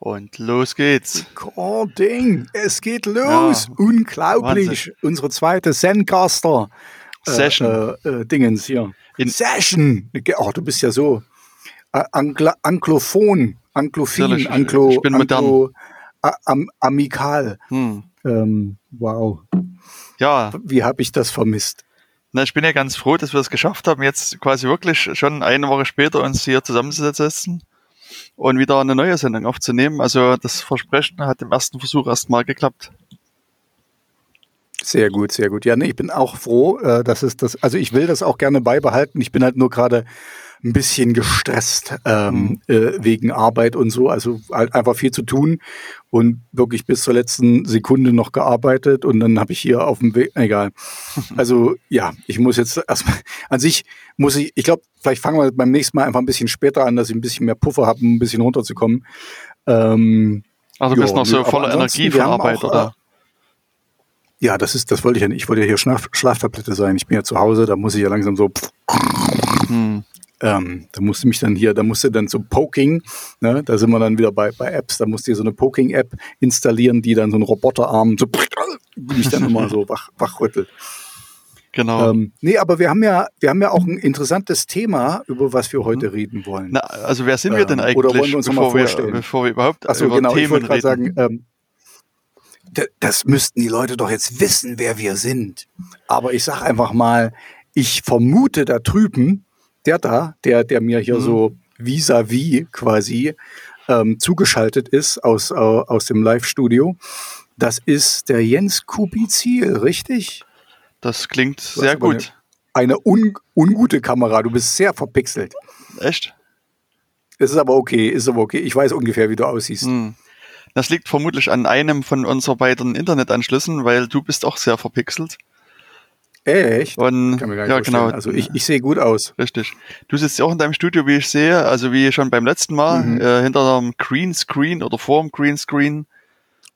Und los geht's. Recording. Es geht los. Ja, Unglaublich. Wahnsinn. Unsere zweite Zencaster. Äh, Session. Äh, äh, Dingens hier. In Session. Oh, du bist ja so. Äh, Angla Anglophon. Anglophil. Anglo, ich bin Anglo, am, amikal. Hm. Ähm, wow. Ja. Wie habe ich das vermisst? Na, ich bin ja ganz froh, dass wir es geschafft haben, jetzt quasi wirklich schon eine Woche später uns hier zusammenzusetzen und wieder eine neue Sendung aufzunehmen. Also das Versprechen hat im ersten Versuch erstmal geklappt. Sehr gut, sehr gut. Ja, nee, ich bin auch froh, äh, dass es das, also ich will das auch gerne beibehalten. Ich bin halt nur gerade ein bisschen gestresst ähm, mhm. äh, wegen Arbeit und so. Also halt einfach viel zu tun und wirklich bis zur letzten Sekunde noch gearbeitet und dann habe ich hier auf dem Weg, egal. Also ja, ich muss jetzt erstmal, an sich muss ich, ich glaube, vielleicht fangen wir beim nächsten Mal einfach ein bisschen später an, dass ich ein bisschen mehr Puffer habe, um ein bisschen runterzukommen. Ähm, also du bist noch so voller Energie von Arbeit, auch, oder? Äh, ja, das ist, das wollte ich ja nicht. Ich wollte ja hier Schlaf, Schlaftablette sein. Ich bin ja zu Hause, da muss ich ja langsam so. Hm. Ähm, da musste mich dann hier, da musste dann so Poking, ne, da sind wir dann wieder bei, bei Apps, da musste ich so eine Poking-App installieren, die dann so einen Roboterarm so mich dann immer so wach, wachrüttelt. Genau. Ähm, nee, aber wir haben ja, wir haben ja auch ein interessantes Thema, über was wir heute reden wollen. Na, also wer sind wir denn eigentlich? Oder wollen wir uns bevor mal vorstellen? Wir, bevor wir überhaupt Achso, über genau, Themen ich wollte gerade sagen, ähm, das müssten die Leute doch jetzt wissen, wer wir sind. Aber ich sag einfach mal, ich vermute da drüben, der da, der, der mir hier mhm. so vis-à-vis -vis quasi ähm, zugeschaltet ist aus, äh, aus dem Live-Studio, das ist der Jens Kubizil, richtig? Das klingt sehr gut. Eine, eine un, ungute Kamera, du bist sehr verpixelt. Echt? Es ist aber okay, ist aber okay. Ich weiß ungefähr, wie du aussiehst. Hm. Das liegt vermutlich an einem von unseren beiden Internetanschlüssen, weil du bist auch sehr verpixelt. Echt? Und, Kann mir gar nicht ja, genau. Also ich, ich sehe gut aus. Richtig. Du sitzt ja auch in deinem Studio, wie ich sehe, also wie schon beim letzten Mal, mhm. äh, hinter einem Green Screen oder vorm Green Screen.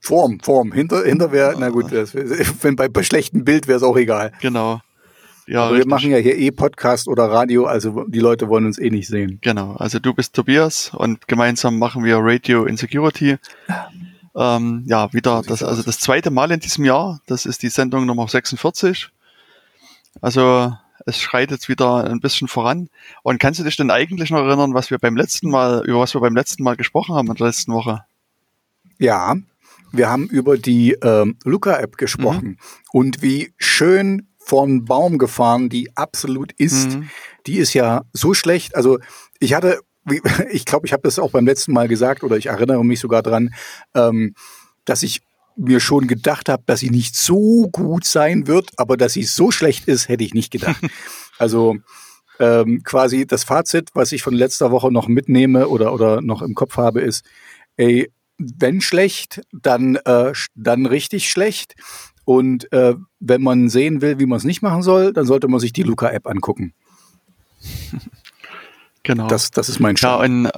Form, Form. Hinter, hinter wäre, na gut, das, wenn bei, bei schlechtem Bild wäre es auch egal. Genau. Ja, wir machen ja hier eh Podcast oder Radio, also die Leute wollen uns eh nicht sehen. Genau, also du bist Tobias und gemeinsam machen wir Radio Insecurity. Ähm, ja, wieder das, also das zweite Mal in diesem Jahr. Das ist die Sendung Nummer 46. Also es schreitet wieder ein bisschen voran. Und kannst du dich denn eigentlich noch erinnern, was wir beim letzten Mal, über was wir beim letzten Mal gesprochen haben in der letzten Woche? Ja, wir haben über die ähm, Luca-App gesprochen mhm. und wie schön von Baum gefahren die absolut ist. Mhm. Die ist ja so schlecht. Also ich hatte, ich glaube, ich habe das auch beim letzten Mal gesagt oder ich erinnere mich sogar dran, ähm, dass ich mir schon gedacht habe, dass sie nicht so gut sein wird, aber dass sie so schlecht ist, hätte ich nicht gedacht. also ähm, quasi das Fazit, was ich von letzter Woche noch mitnehme oder, oder noch im Kopf habe, ist, ey, wenn schlecht, dann, äh, dann richtig schlecht. Und äh, wenn man sehen will, wie man es nicht machen soll, dann sollte man sich die Luca-App angucken. Genau. Das, das ist mein Stand. Ja, und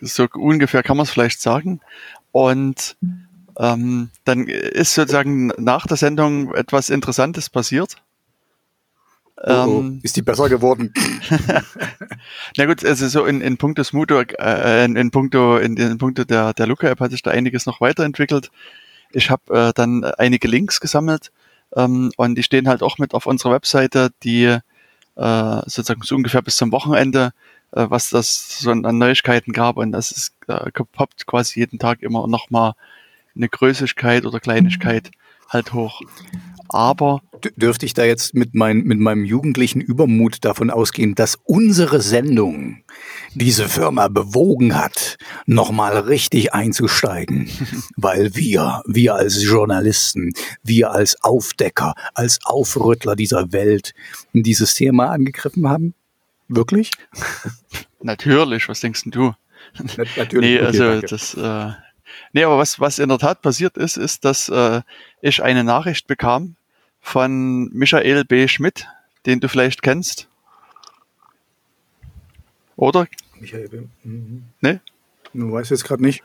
so ungefähr kann man es vielleicht sagen. Und ähm, dann ist sozusagen nach der Sendung etwas Interessantes passiert. Oh, oh. Ähm, ist die besser geworden? Na gut, also so in, in puncto Smudo, äh, in, in puncto, in, in puncto der, der Luca-App hat sich da einiges noch weiterentwickelt. Ich habe äh, dann einige Links gesammelt ähm, und die stehen halt auch mit auf unserer Webseite, die äh, sozusagen so ungefähr bis zum Wochenende, äh, was das so an Neuigkeiten gab und das ist, äh, poppt quasi jeden Tag immer nochmal eine Größigkeit oder Kleinigkeit halt hoch. Aber dürfte ich da jetzt mit, mein, mit meinem jugendlichen Übermut davon ausgehen, dass unsere Sendung diese Firma bewogen hat, nochmal richtig einzusteigen, weil wir, wir als Journalisten, wir als Aufdecker, als Aufrüttler dieser Welt dieses Thema angegriffen haben? Wirklich? Natürlich, was denkst du? Natürlich. Nee, also okay, das, äh, Nee, aber was, was in der Tat passiert ist, ist, dass äh, ich eine Nachricht bekam von Michael B. Schmidt, den du vielleicht kennst. Oder? Michael B. Mhm. Ne? Du weißt jetzt gerade nicht.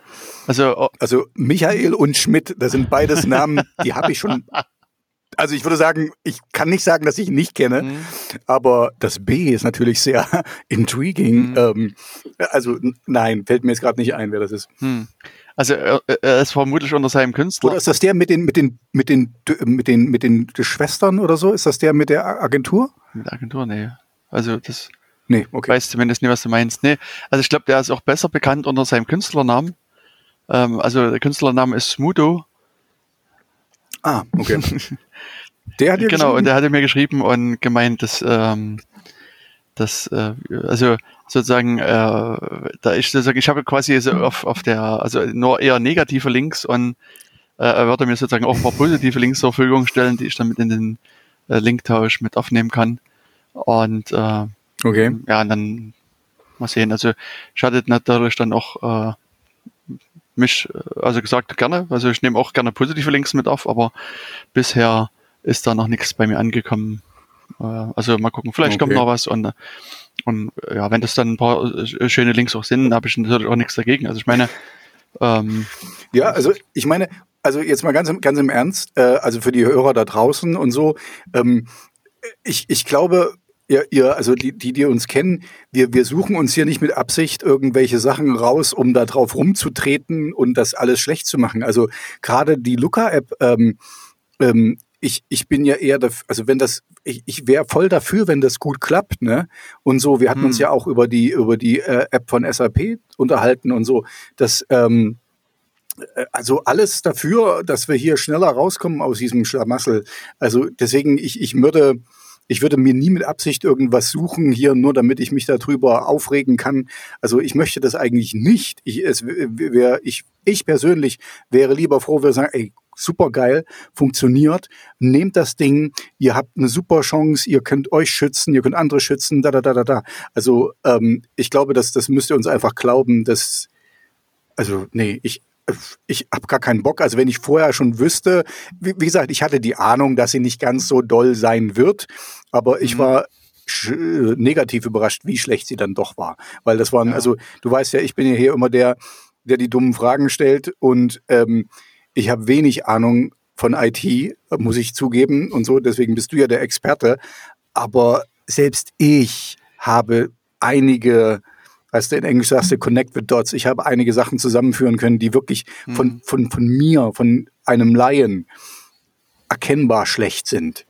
Also, oh. also Michael und Schmidt, das sind beides Namen, die habe ich schon also ich würde sagen, ich kann nicht sagen, dass ich ihn nicht kenne, mhm. aber das B ist natürlich sehr intriguing. Mhm. Ähm, also nein, fällt mir jetzt gerade nicht ein, wer das ist. Mhm. Also er, er, ist vermutlich unter seinem Künstler. Oder ist das der mit den mit den mit den mit den mit den Schwestern oder so? Ist das der mit der Agentur? Mit der Agentur, nee. Also das nee, okay. weiß zumindest nicht, was du meinst. Nee, also ich glaube, der ist auch besser bekannt unter seinem Künstlernamen. Ähm, also der Künstlername ist Smudo. Ah, okay. Der hat dir Genau, und der hatte mir geschrieben und gemeint, dass, ähm, dass äh, also sozusagen, äh, da ich sozusagen, ich habe quasi so auf, auf der, also nur eher negative Links und äh, würde mir sozusagen auch ein paar positive Links zur Verfügung stellen, die ich dann mit in den äh, Linktausch mit aufnehmen kann. Und äh, okay. ja, und dann mal sehen. Also ich hatte natürlich dann auch äh, mich, äh, also gesagt, gerne, also ich nehme auch gerne positive Links mit auf, aber bisher ist da noch nichts bei mir angekommen. Also mal gucken, vielleicht okay. kommt noch was und, und ja, wenn das dann ein paar äh, schöne Links auch sind, habe ich natürlich auch nichts dagegen. Also ich meine, ähm, ja, also ich meine, also jetzt mal ganz, im, ganz im Ernst, äh, also für die Hörer da draußen und so, ähm, ich, ich glaube, ihr, ihr, also die, die, die uns kennen, wir, wir suchen uns hier nicht mit Absicht irgendwelche Sachen raus, um da drauf rumzutreten und das alles schlecht zu machen. Also gerade die Luca-App ähm, ähm, ich, ich bin ja eher, dafür, also wenn das, ich, ich wäre voll dafür, wenn das gut klappt, ne? Und so, wir hatten hm. uns ja auch über die, über die äh, App von SAP unterhalten und so, dass, ähm, äh, also alles dafür, dass wir hier schneller rauskommen aus diesem Schlamassel. Also deswegen, ich, ich würde, ich würde mir nie mit Absicht irgendwas suchen hier, nur damit ich mich darüber aufregen kann. Also ich möchte das eigentlich nicht. Ich, es wär, ich, ich persönlich wäre lieber froh, wir sagen, ey, super geil, funktioniert. Nehmt das Ding, ihr habt eine super Chance, ihr könnt euch schützen, ihr könnt andere schützen, da, da, da, da, da. Also ähm, ich glaube, dass das müsst ihr uns einfach glauben, dass, also nee, ich, ich habe gar keinen Bock. Also wenn ich vorher schon wüsste, wie, wie, gesagt, ich hatte die Ahnung, dass sie nicht ganz so doll sein wird, aber ich mhm. war negativ überrascht, wie schlecht sie dann doch war. Weil das waren, ja. also du weißt ja, ich bin ja hier immer der, der die dummen Fragen stellt und ähm, ich habe wenig Ahnung von IT, muss ich zugeben und so, deswegen bist du ja der Experte. Aber selbst ich habe einige, weißt du, in Englisch sagst du Connect with Dots, ich habe einige Sachen zusammenführen können, die wirklich mhm. von, von, von mir, von einem Laien erkennbar schlecht sind.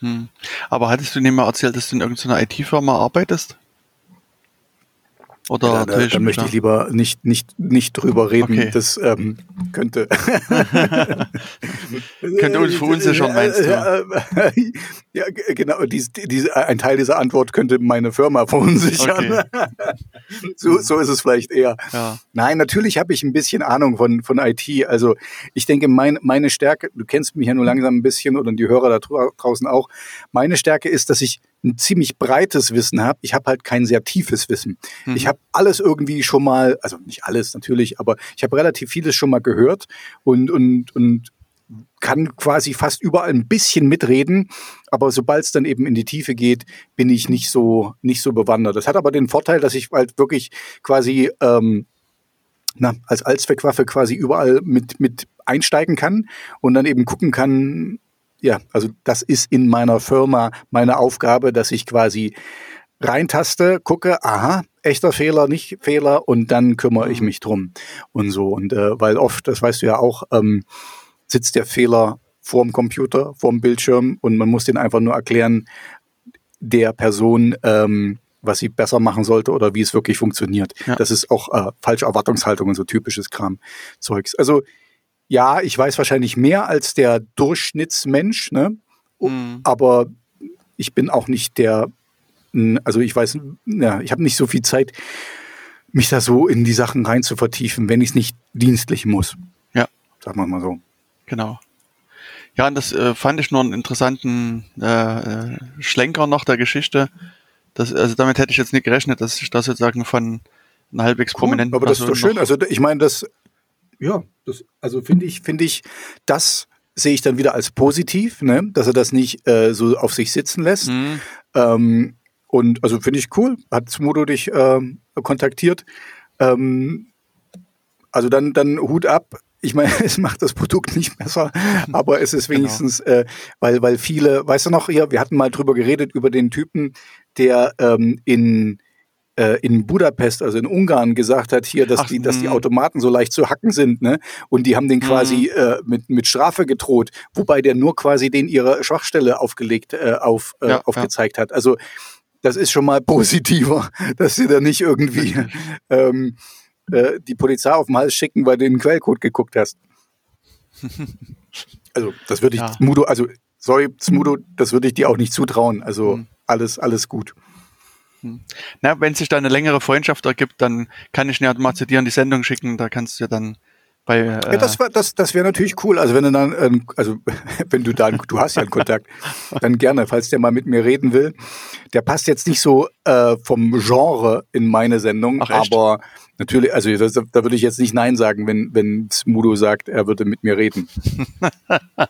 Hm. Aber hattest du nicht mal erzählt, dass du in irgendeiner IT-Firma arbeitest? Oder ja, da, da möchte ich lieber nicht, nicht, nicht drüber reden. Okay. Das ähm, könnte. könnte uns verunsichern, meinst du? Ja, genau. Dies, dies, ein Teil dieser Antwort könnte meine Firma verunsichern. Okay. so, so ist es vielleicht eher. Ja. Nein, natürlich habe ich ein bisschen Ahnung von, von IT. Also ich denke, mein, meine Stärke, du kennst mich ja nur langsam ein bisschen oder die Hörer da draußen auch. Meine Stärke ist, dass ich ein ziemlich breites Wissen habe. Ich habe halt kein sehr tiefes Wissen. Mhm. Ich habe alles irgendwie schon mal, also nicht alles natürlich, aber ich habe relativ vieles schon mal gehört und, und, und kann quasi fast überall ein bisschen mitreden, aber sobald es dann eben in die Tiefe geht, bin ich nicht so nicht so bewandert. Das hat aber den Vorteil, dass ich halt wirklich quasi ähm, na, als Allzweckwaffe quasi überall mit mit einsteigen kann und dann eben gucken kann, ja, also das ist in meiner Firma meine Aufgabe, dass ich quasi reintaste, gucke, aha, echter Fehler, nicht Fehler und dann kümmere ich mhm. mich drum und so. Und äh, weil oft, das weißt du ja auch, ähm, sitzt der Fehler vorm Computer, vorm Bildschirm und man muss den einfach nur erklären, der Person, ähm, was sie besser machen sollte oder wie es wirklich funktioniert. Ja. Das ist auch äh, falsche Erwartungshaltung und so typisches Kram-Zeugs. Also ja, ich weiß wahrscheinlich mehr als der Durchschnittsmensch, ne? Mhm. aber ich bin auch nicht der, also ich weiß, ja, ich habe nicht so viel Zeit, mich da so in die Sachen rein zu vertiefen, wenn ich es nicht dienstlich muss. Ja. Sagen wir mal so. Genau. Ja, und das äh, fand ich nur einen interessanten äh, äh Schlenker nach der Geschichte. Das, also damit hätte ich jetzt nicht gerechnet, dass ich da sozusagen von einer halbwegs cool, prominenten Aber das Person ist doch schön. Also ich meine, das ja, das, also finde ich, finde ich, das sehe ich dann wieder als positiv, ne? dass er das nicht äh, so auf sich sitzen lässt. Mhm. Ähm, und also finde ich cool. Hat Smudo dich ähm, kontaktiert. Ähm, also dann, dann Hut ab. ich meine, es macht das Produkt nicht besser, aber es ist genau. wenigstens, genau. äh, weil, weil viele, weißt du noch, hier, wir hatten mal drüber geredet, über den Typen, der ähm, in äh, in Budapest, also in Ungarn, gesagt hat hier, dass Ach, die, dass die hm. Automaten so leicht zu hacken sind, ne? Und die haben den quasi mhm. äh, mit mit Strafe gedroht, wobei der nur quasi den ihre Schwachstelle aufgelegt, äh, auf äh, ja, aufgezeigt ja. hat. Also das ist schon mal positiver, dass sie da nicht irgendwie ähm, äh, die Polizei auf den Hals schicken, weil du den Quellcode geguckt hast. Also das würde ich ja. Mudo, also sorry, Smudo, das würde ich dir auch nicht zutrauen. Also mhm. alles, alles gut. Hm. Na, wenn sich da eine längere Freundschaft ergibt, dann kann ich ja mal zu dir in die Sendung schicken, da kannst du ja dann bei. Äh ja, das war, das, das wäre natürlich cool. Also wenn du dann, ähm, also wenn du da, du hast ja einen Kontakt, dann gerne, falls der mal mit mir reden will. Der passt jetzt nicht so äh, vom Genre in meine Sendung, Ach, aber natürlich, also das, da würde ich jetzt nicht Nein sagen, wenn, wenn Smudo sagt, er würde mit mir reden.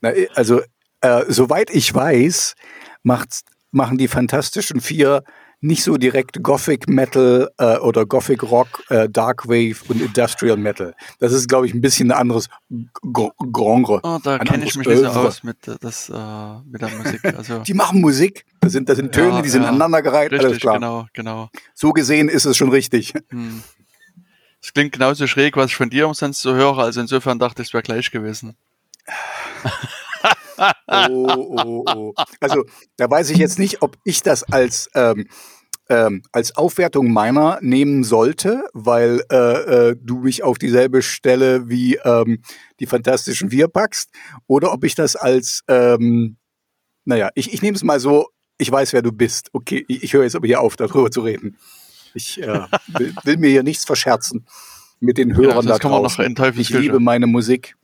Na, also, äh, soweit ich weiß, macht machen die Fantastischen Vier nicht so direkt Gothic Metal äh, oder Gothic Rock, äh, Dark Wave und Industrial Metal. Das ist, glaube ich, ein bisschen ein anderes Genre. Oh, da kenne ich mich nicht so aus mit, äh, das, äh, mit der Musik. Also die machen Musik. Das sind, das sind Töne, ja, die sind ja, aneinandergereiht. Richtig, alles klar. Genau, genau. So gesehen ist es schon richtig. Hm. Es klingt genauso schräg, was ich von dir umsonst so höre. Also insofern dachte ich, es wäre gleich gewesen. Oh, oh, oh. Also da weiß ich jetzt nicht, ob ich das als ähm, ähm, als Aufwertung meiner nehmen sollte, weil äh, äh, du mich auf dieselbe Stelle wie ähm, die Fantastischen Wir packst, oder ob ich das als, ähm, naja, ich, ich nehme es mal so, ich weiß, wer du bist. Okay, ich, ich höre jetzt aber hier auf, darüber zu reden. Ich äh, will, will, mir hier nichts verscherzen mit den Hörern ja, da draußen. Ich liebe meine Musik.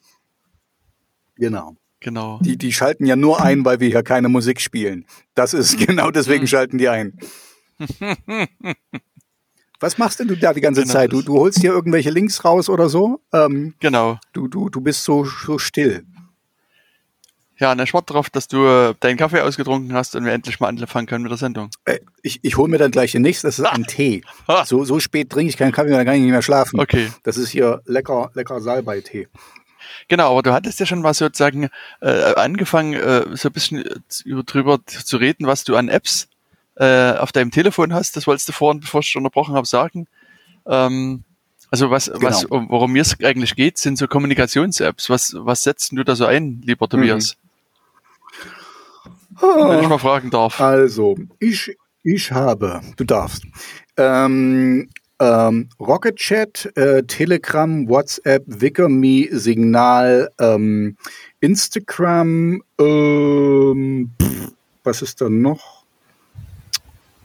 Genau. Genau. Die, die schalten ja nur ein, weil wir hier keine Musik spielen. Das ist genau deswegen schalten die ein. Was machst denn du da die ganze genau Zeit? Du, du holst dir irgendwelche Links raus oder so? Ähm, genau. Du, du, du bist so, so still. Ja, und ich warte darauf, dass du deinen Kaffee ausgetrunken hast und wir endlich mal anfangen können mit der Sendung. Äh, ich ich hole mir dann gleich den nächsten, das ist ein Tee. So, so spät trinke ich keinen Kaffee, dann kann ich nicht mehr schlafen. Okay. Das ist hier lecker, lecker Salbei-Tee. Genau, aber du hattest ja schon mal sozusagen äh, angefangen, äh, so ein bisschen äh, drüber zu reden, was du an Apps äh, auf deinem Telefon hast. Das wolltest du vorhin, bevor ich unterbrochen habe, sagen. Ähm, also was, genau. was, worum mir es eigentlich geht, sind so Kommunikations-Apps. Was, was setzt du da so ein, lieber Tobias? Mhm. Wenn ich mal fragen darf. Also, ich, ich habe, du darfst, ähm, ähm, Rocket Chat, äh, Telegram, WhatsApp, WickerMe, Signal, ähm, Instagram, ähm, pff, was ist da noch?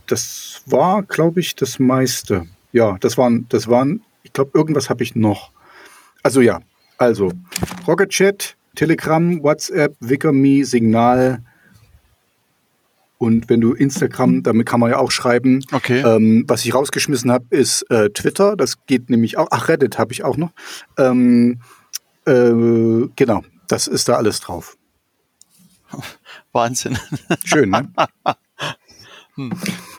Das war, glaube ich, das meiste. Ja, das waren, das waren, ich glaube, irgendwas habe ich noch. Also ja, also Rocket Chat, Telegram, WhatsApp, WickerMe, Signal, und wenn du Instagram, damit kann man ja auch schreiben. Okay. Ähm, was ich rausgeschmissen habe, ist äh, Twitter. Das geht nämlich auch. Ach, Reddit habe ich auch noch. Ähm, äh, genau, das ist da alles drauf. Wahnsinn. Schön, ne? Hm.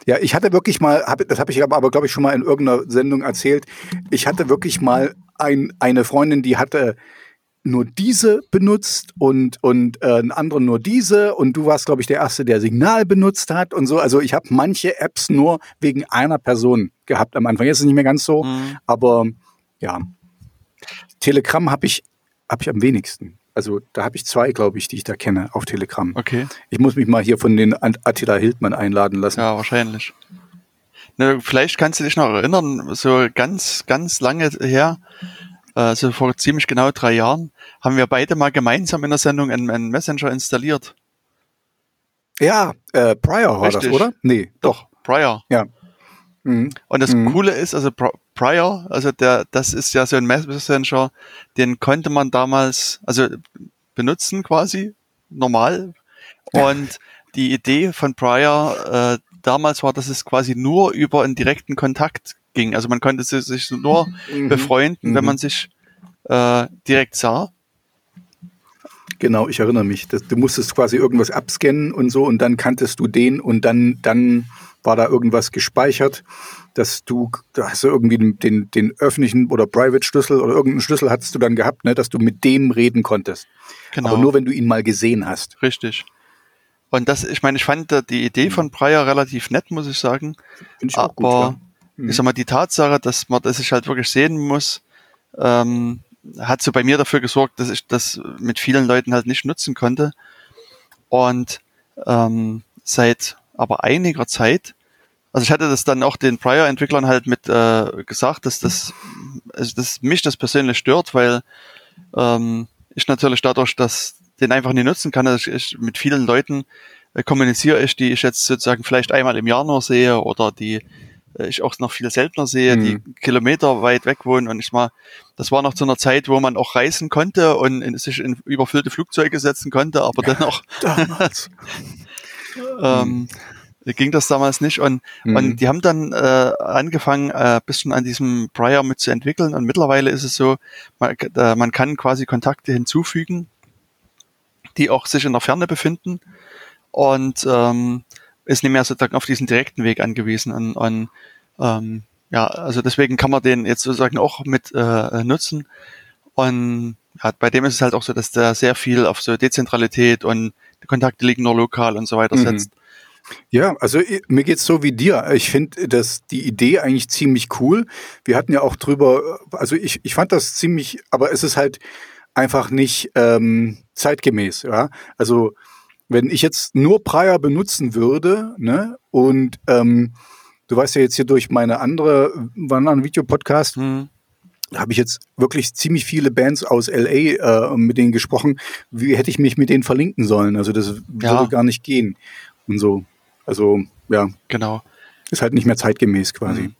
Ja, ich hatte wirklich mal, hab, das habe ich aber, aber glaube ich, schon mal in irgendeiner Sendung erzählt. Ich hatte wirklich mal ein, eine Freundin, die hatte nur diese benutzt und, und äh, ein anderer nur diese und du warst, glaube ich, der Erste, der Signal benutzt hat und so. Also ich habe manche Apps nur wegen einer Person gehabt am Anfang. Jetzt ist es nicht mehr ganz so, mhm. aber ja. Telegram habe ich, hab ich am wenigsten. Also da habe ich zwei, glaube ich, die ich da kenne auf Telegram. Okay. Ich muss mich mal hier von den Attila Hildmann einladen lassen. Ja, wahrscheinlich. Ne, vielleicht kannst du dich noch erinnern, so ganz, ganz lange her, also vor ziemlich genau drei Jahren, haben wir beide mal gemeinsam in der Sendung einen, einen Messenger installiert. Ja, äh, Prior war das, oder? Nee, doch. Prior. Ja. Mhm. Und das mhm. Coole ist, also Prior, also der, das ist ja so ein Messenger, den konnte man damals, also benutzen quasi, normal. Und die Idee von Prior äh, damals war, dass es quasi nur über einen direkten Kontakt ging. Also man konnte sich nur mhm. befreunden, mhm. wenn man sich äh, direkt sah. Genau, ich erinnere mich. du musstest quasi irgendwas abscannen und so und dann kanntest du den und dann, dann war da irgendwas gespeichert, dass du, da hast du irgendwie den, den, den öffentlichen oder Private Schlüssel oder irgendeinen Schlüssel hattest du dann gehabt, ne, dass du mit dem reden konntest. Genau. Aber nur wenn du ihn mal gesehen hast. Richtig. Und das, ich meine, ich fand die Idee mhm. von Breyer relativ nett, muss ich sagen. Finde ich auch Aber gut, ja. Mhm. ich sag mal, die Tatsache, dass man das sich halt wirklich sehen muss, ähm, hat so bei mir dafür gesorgt, dass ich das mit vielen Leuten halt nicht nutzen konnte. Und ähm, seit aber einiger Zeit, also ich hatte das dann auch den Prior-Entwicklern halt mit äh, gesagt, dass das, also dass mich das persönlich stört, weil ähm, ich natürlich dadurch, dass den einfach nicht nutzen kann, dass ich mit vielen Leuten äh, kommuniziere ich, die ich jetzt sozusagen vielleicht einmal im Jahr nur sehe oder die ich auch noch viel seltener sehe, mhm. die Kilometer weit weg wohnen. Und ich mal, das war noch zu einer Zeit, wo man auch reisen konnte und in, sich in überfüllte Flugzeuge setzen konnte, aber dennoch damals. ähm, ging das damals nicht. Und, mhm. und die haben dann äh, angefangen, äh, bisschen an diesem Prior mit zu entwickeln. Und mittlerweile ist es so, man, äh, man kann quasi Kontakte hinzufügen, die auch sich in der Ferne befinden. Und ähm, ist nicht mehr sozusagen auf diesen direkten Weg angewiesen. Und, und ähm, ja, also deswegen kann man den jetzt sozusagen auch mit äh, nutzen. Und ja, bei dem ist es halt auch so, dass der sehr viel auf so Dezentralität und die Kontakte liegen nur lokal und so weiter mhm. setzt. Ja, also mir geht's so wie dir. Ich finde dass die Idee eigentlich ziemlich cool. Wir hatten ja auch drüber, also ich, ich fand das ziemlich, aber es ist halt einfach nicht ähm, zeitgemäß. Ja, also wenn ich jetzt nur Prior benutzen würde, ne, und ähm, du weißt ja jetzt hier durch meine andere, anderen Videopodcast, hm. habe ich jetzt wirklich ziemlich viele Bands aus LA äh, mit denen gesprochen. Wie hätte ich mich mit denen verlinken sollen? Also das ja. würde gar nicht gehen und so. Also ja, genau. Ist halt nicht mehr zeitgemäß quasi. Mhm.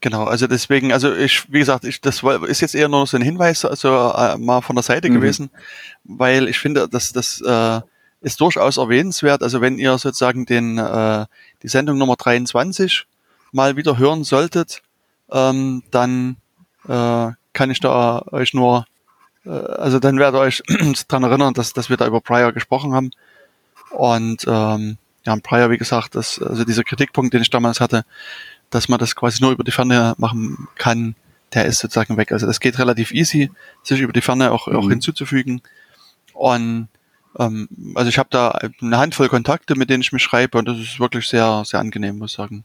Genau, also deswegen, also ich, wie gesagt, ich, das ist jetzt eher nur so ein Hinweis, also äh, mal von der Seite mhm. gewesen, weil ich finde, dass das äh, ist durchaus erwähnenswert. Also wenn ihr sozusagen den, äh, die Sendung Nummer 23 mal wieder hören solltet, ähm, dann äh, kann ich da euch nur, äh, also dann werdet ihr euch daran erinnern, dass, dass wir da über Prior gesprochen haben. Und ähm, ja, Prior, wie gesagt, das, also dieser Kritikpunkt, den ich damals hatte, dass man das quasi nur über die Ferne machen kann, der ist sozusagen weg. Also das geht relativ easy, sich über die Ferne auch, mhm. auch hinzuzufügen. Und ähm, also ich habe da eine Handvoll Kontakte, mit denen ich mich schreibe und das ist wirklich sehr, sehr angenehm, muss ich sagen.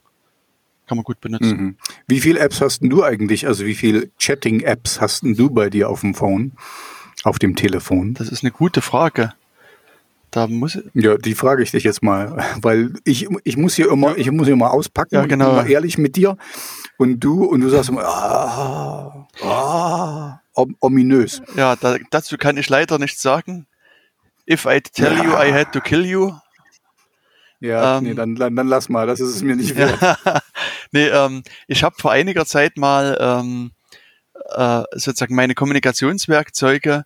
Kann man gut benutzen. Mhm. Wie viele Apps hast denn du eigentlich? Also wie viele Chatting-Apps hast denn du bei dir auf dem Phone, auf dem Telefon? Das ist eine gute Frage. Da muss ja, die frage ich dich jetzt mal, weil ich, ich muss hier immer, ich muss hier immer auspacken, ja, genau. immer ehrlich mit dir und du und du sagst immer, ah, ah, ominös. Ja, da, dazu kann ich leider nichts sagen. If I tell ja. you I had to kill you. Ja, ähm, nee, dann, dann, dann lass mal, das ist es mir nicht wert. nee, ähm, ich habe vor einiger Zeit mal ähm, äh, sozusagen meine Kommunikationswerkzeuge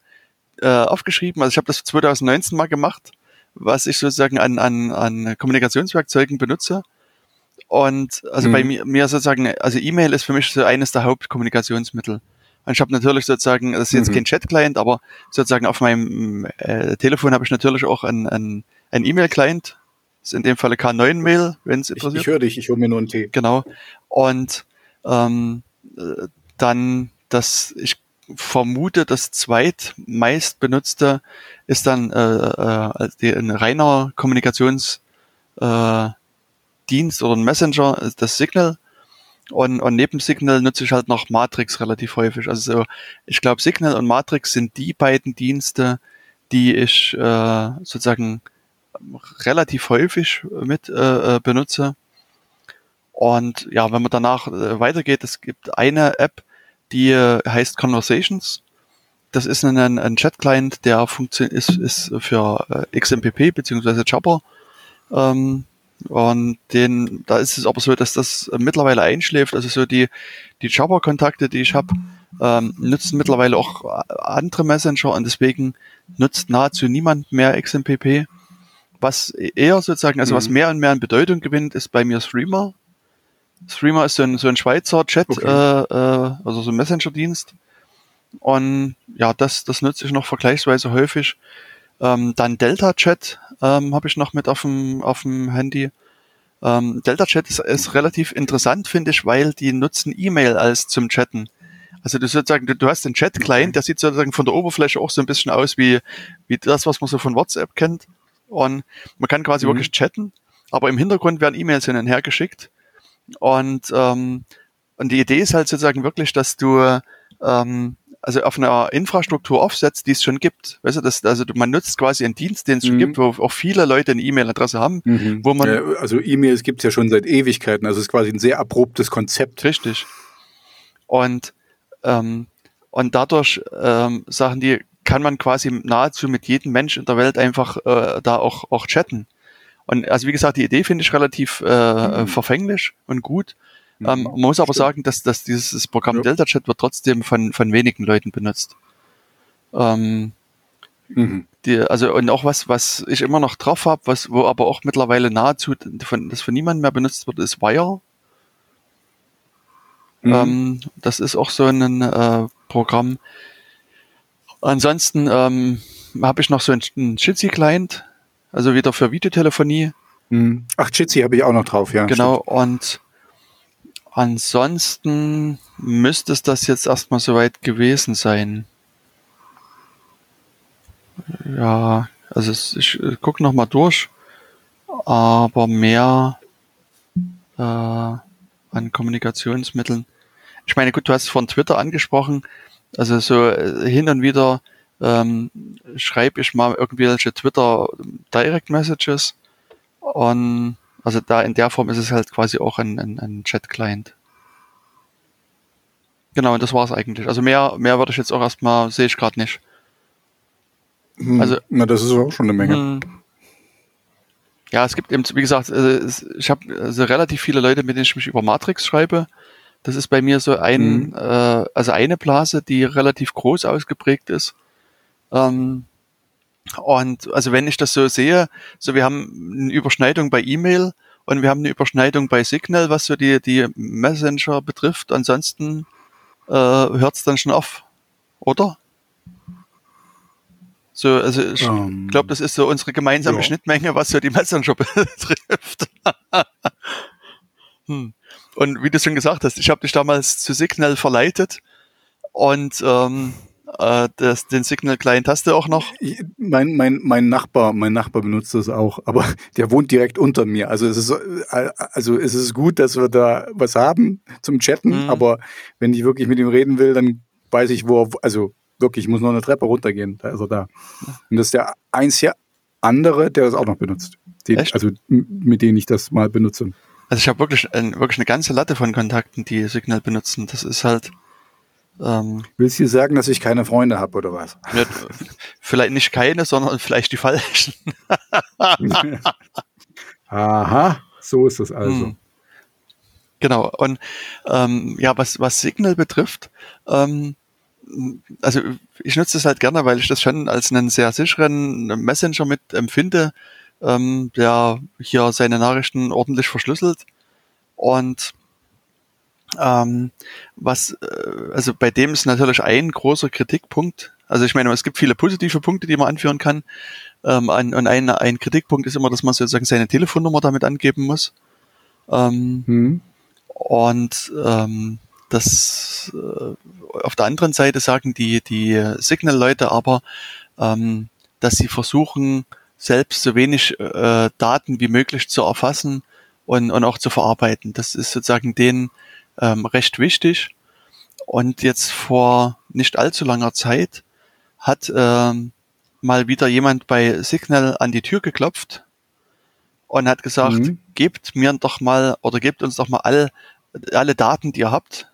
äh, aufgeschrieben. Also ich habe das 2019 mal gemacht, was ich sozusagen an, an, an Kommunikationswerkzeugen benutze. Und also mhm. bei mir, mir sozusagen, also E-Mail ist für mich so eines der Hauptkommunikationsmittel. Und ich habe natürlich sozusagen, das ist jetzt mhm. kein Chat-Client, aber sozusagen auf meinem äh, Telefon habe ich natürlich auch ein, ein, ein E-Mail-Client. Das ist in dem Falle K9-Mail, wenn es interessiert. Ich, ich höre dich, ich hole mir nur einen Tee. Genau. Und ähm, äh, dann das, ich vermute, das zweitmeist benutzte ist dann äh, äh, die, ein reiner Kommunikationsdienst äh, Dienst oder ein Messenger, das Signal. Und, und neben Signal nutze ich halt noch Matrix relativ häufig. Also so, ich glaube, Signal und Matrix sind die beiden Dienste, die ich äh, sozusagen relativ häufig mit äh, äh, benutze. Und ja, wenn man danach äh, weitergeht, es gibt eine App, die äh, heißt Conversations. Das ist ein, ein Chat-Client, der funktioniert ist, ist für äh, XMPP beziehungsweise Jabber ähm, und den, da ist es aber so, dass das mittlerweile einschläft. Also so die, die Jabber-Kontakte, die ich habe, ähm, nutzen mittlerweile auch andere Messenger und deswegen nutzt nahezu niemand mehr XMPP. Was eher sozusagen, also mhm. was mehr und mehr an Bedeutung gewinnt, ist bei mir Streamer. Streamer ist so ein, so ein Schweizer Chat, okay. äh, äh, also so ein Messenger-Dienst. Und ja, das, das nutze ich noch vergleichsweise häufig. Ähm, dann Delta Chat ähm, habe ich noch mit auf dem, auf dem Handy. Ähm, Delta Chat ist, ist relativ interessant, finde ich, weil die nutzen E-Mail als zum Chatten. Also du sozusagen, du, du hast den Chat-Client, der sieht sozusagen von der Oberfläche auch so ein bisschen aus wie, wie das, was man so von WhatsApp kennt. Und man kann quasi mhm. wirklich chatten, aber im Hintergrund werden E-Mails hin und her geschickt. Und, ähm, und die Idee ist halt sozusagen wirklich, dass du ähm, also auf einer Infrastruktur aufsetzt, die es schon gibt. Weißt du, das, also man nutzt quasi einen Dienst, den es schon mhm. gibt, wo auch viele Leute eine E-Mail-Adresse haben, mhm. wo man. Ja, also E-Mails gibt es ja schon seit Ewigkeiten. Also es ist quasi ein sehr abruptes Konzept. Richtig. Und ähm, und dadurch ähm, Sachen, die kann man quasi nahezu mit jedem Mensch in der Welt einfach äh, da auch, auch chatten. Und also wie gesagt, die Idee finde ich relativ äh, mhm. verfänglich und gut. Mhm. Ähm, man muss aber Stimmt. sagen, dass, dass dieses Programm ja. Delta Chat wird trotzdem von, von wenigen Leuten benutzt. Ähm, mhm. die, also und auch was, was ich immer noch drauf habe, was, wo aber auch mittlerweile nahezu von, das von niemandem mehr benutzt wird, ist Wire. Mhm. Ähm, das ist auch so ein äh, Programm. Ansonsten ähm, habe ich noch so einen Jitsi-Client, also wieder für Videotelefonie. Mhm. Ach, Jitsi habe ich auch noch drauf, ja. Genau, stimmt. und ansonsten müsste es das jetzt erstmal soweit gewesen sein. Ja, also ich, ich gucke nochmal durch, aber mehr äh, an Kommunikationsmitteln. Ich meine, gut, du hast von Twitter angesprochen. Also so äh, hin und wieder ähm, schreibe ich mal irgendwelche Twitter Direct Messages und also da in der Form ist es halt quasi auch ein, ein, ein Chat-Client. Genau, und das war es eigentlich. Also mehr, mehr würde ich jetzt auch erstmal, sehe ich gerade nicht. Hm, also, na, das ist auch schon eine Menge. Hm, ja, es gibt eben, wie gesagt, also ich habe also relativ viele Leute, mit denen ich mich über Matrix schreibe. Das ist bei mir so ein, mhm. äh, also eine Blase, die relativ groß ausgeprägt ist. Ähm, und also wenn ich das so sehe, so wir haben eine Überschneidung bei E-Mail und wir haben eine Überschneidung bei Signal, was so die, die Messenger betrifft. Ansonsten äh, hört es dann schon auf, oder? So, also ich um, ähm, glaube, das ist so unsere gemeinsame ja. Schnittmenge, was so die Messenger betrifft. hm. Und wie du schon gesagt hast, ich habe dich damals zu Signal verleitet und ähm, äh, das, den Signal-Client hast du auch noch? Mein, mein, mein Nachbar, mein Nachbar benutzt das auch, aber der wohnt direkt unter mir. Also es ist, äh, also es ist gut, dass wir da was haben zum Chatten, mhm. aber wenn ich wirklich mit ihm reden will, dann weiß ich, wo er, also wirklich, ich muss noch eine Treppe runtergehen, da ist er da. Und das ist der einzige andere, der das auch noch benutzt. Den, also mit denen ich das mal benutze. Also ich habe wirklich, ein, wirklich eine ganze Latte von Kontakten, die Signal benutzen. Das ist halt. Ähm, Willst du sagen, dass ich keine Freunde habe oder was? Nicht, vielleicht nicht keine, sondern vielleicht die falschen. Aha, so ist es also. Hm. Genau. Und ähm, ja, was, was Signal betrifft, ähm, also ich nutze es halt gerne, weil ich das schon als einen sehr sicheren Messenger mit empfinde ähm, der hier seine Nachrichten ordentlich verschlüsselt. Und ähm, was, äh, also bei dem ist natürlich ein großer Kritikpunkt. Also ich meine, es gibt viele positive Punkte, die man anführen kann. Ähm, ein, und ein, ein Kritikpunkt ist immer, dass man sozusagen seine Telefonnummer damit angeben muss. Ähm, hm. Und ähm, das äh, auf der anderen Seite sagen die, die Signal-Leute aber, ähm, dass sie versuchen, selbst so wenig äh, Daten wie möglich zu erfassen und, und auch zu verarbeiten. Das ist sozusagen denen ähm, recht wichtig. Und jetzt vor nicht allzu langer Zeit hat ähm, mal wieder jemand bei Signal an die Tür geklopft und hat gesagt, mhm. gebt mir doch mal oder gebt uns doch mal all, alle Daten, die ihr habt.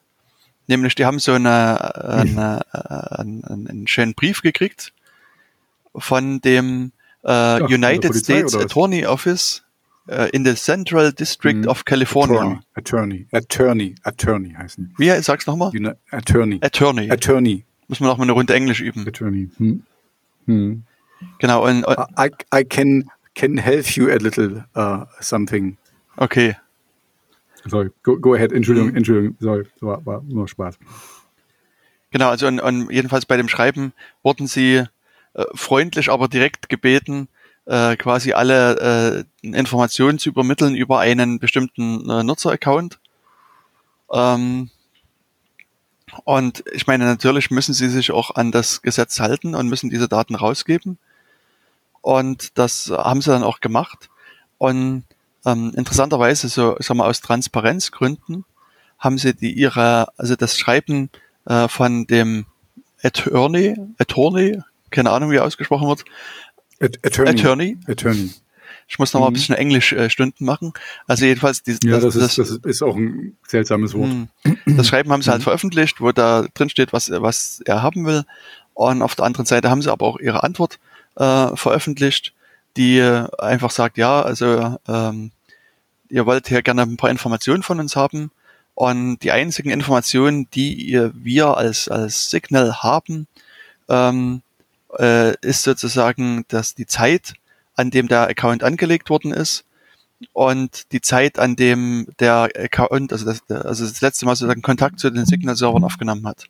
Nämlich, die haben so eine, eine, eine einen, einen schönen Brief gekriegt von dem uh, United States Attorney Office uh, in the Central District mhm. of California. Attorney, Attorney, Attorney heißen. Wie sag's nochmal? Attorney. Attorney. Attorney. Muss man auch mal eine Runde Englisch üben. Attorney. Hm. Hm. Genau. Und, und I, I can can help you a little uh, something. Okay. Sorry, go, go ahead. Entschuldigung, hm. Entschuldigung. Sorry, war, war nur Spaß. Genau, also und, und jedenfalls bei dem Schreiben wurden sie äh, freundlich, aber direkt gebeten, äh, quasi alle äh, Informationen zu übermitteln über einen bestimmten äh, Nutzer-Account. Ähm, und ich meine, natürlich müssen sie sich auch an das Gesetz halten und müssen diese Daten rausgeben. Und das haben sie dann auch gemacht. Und ähm, interessanterweise, so sagen wir aus Transparenzgründen, haben sie die ihre, also das Schreiben äh, von dem Attorney, Attorney, keine Ahnung, wie ausgesprochen wird. Attorney. Attorney. Attorney. Ich muss noch mal ein mhm. bisschen Englisch-Stunden äh, machen. Also jedenfalls, die, ja, das, das, ist, das ist auch ein seltsames Wort. Hm. Das Schreiben haben sie halt mhm. veröffentlicht, wo da drin steht, was, was er haben will. Und auf der anderen Seite haben sie aber auch ihre Antwort äh, veröffentlicht, die einfach sagt, ja, also ähm, ihr wollt hier gerne ein paar Informationen von uns haben. Und die einzigen Informationen, die wir als, als Signal haben, ähm, äh, ist sozusagen, dass die Zeit, an dem der Account angelegt worden ist und die Zeit, an dem der Account, also das, also das letzte Mal sozusagen Kontakt zu den Signal-Servern aufgenommen hat.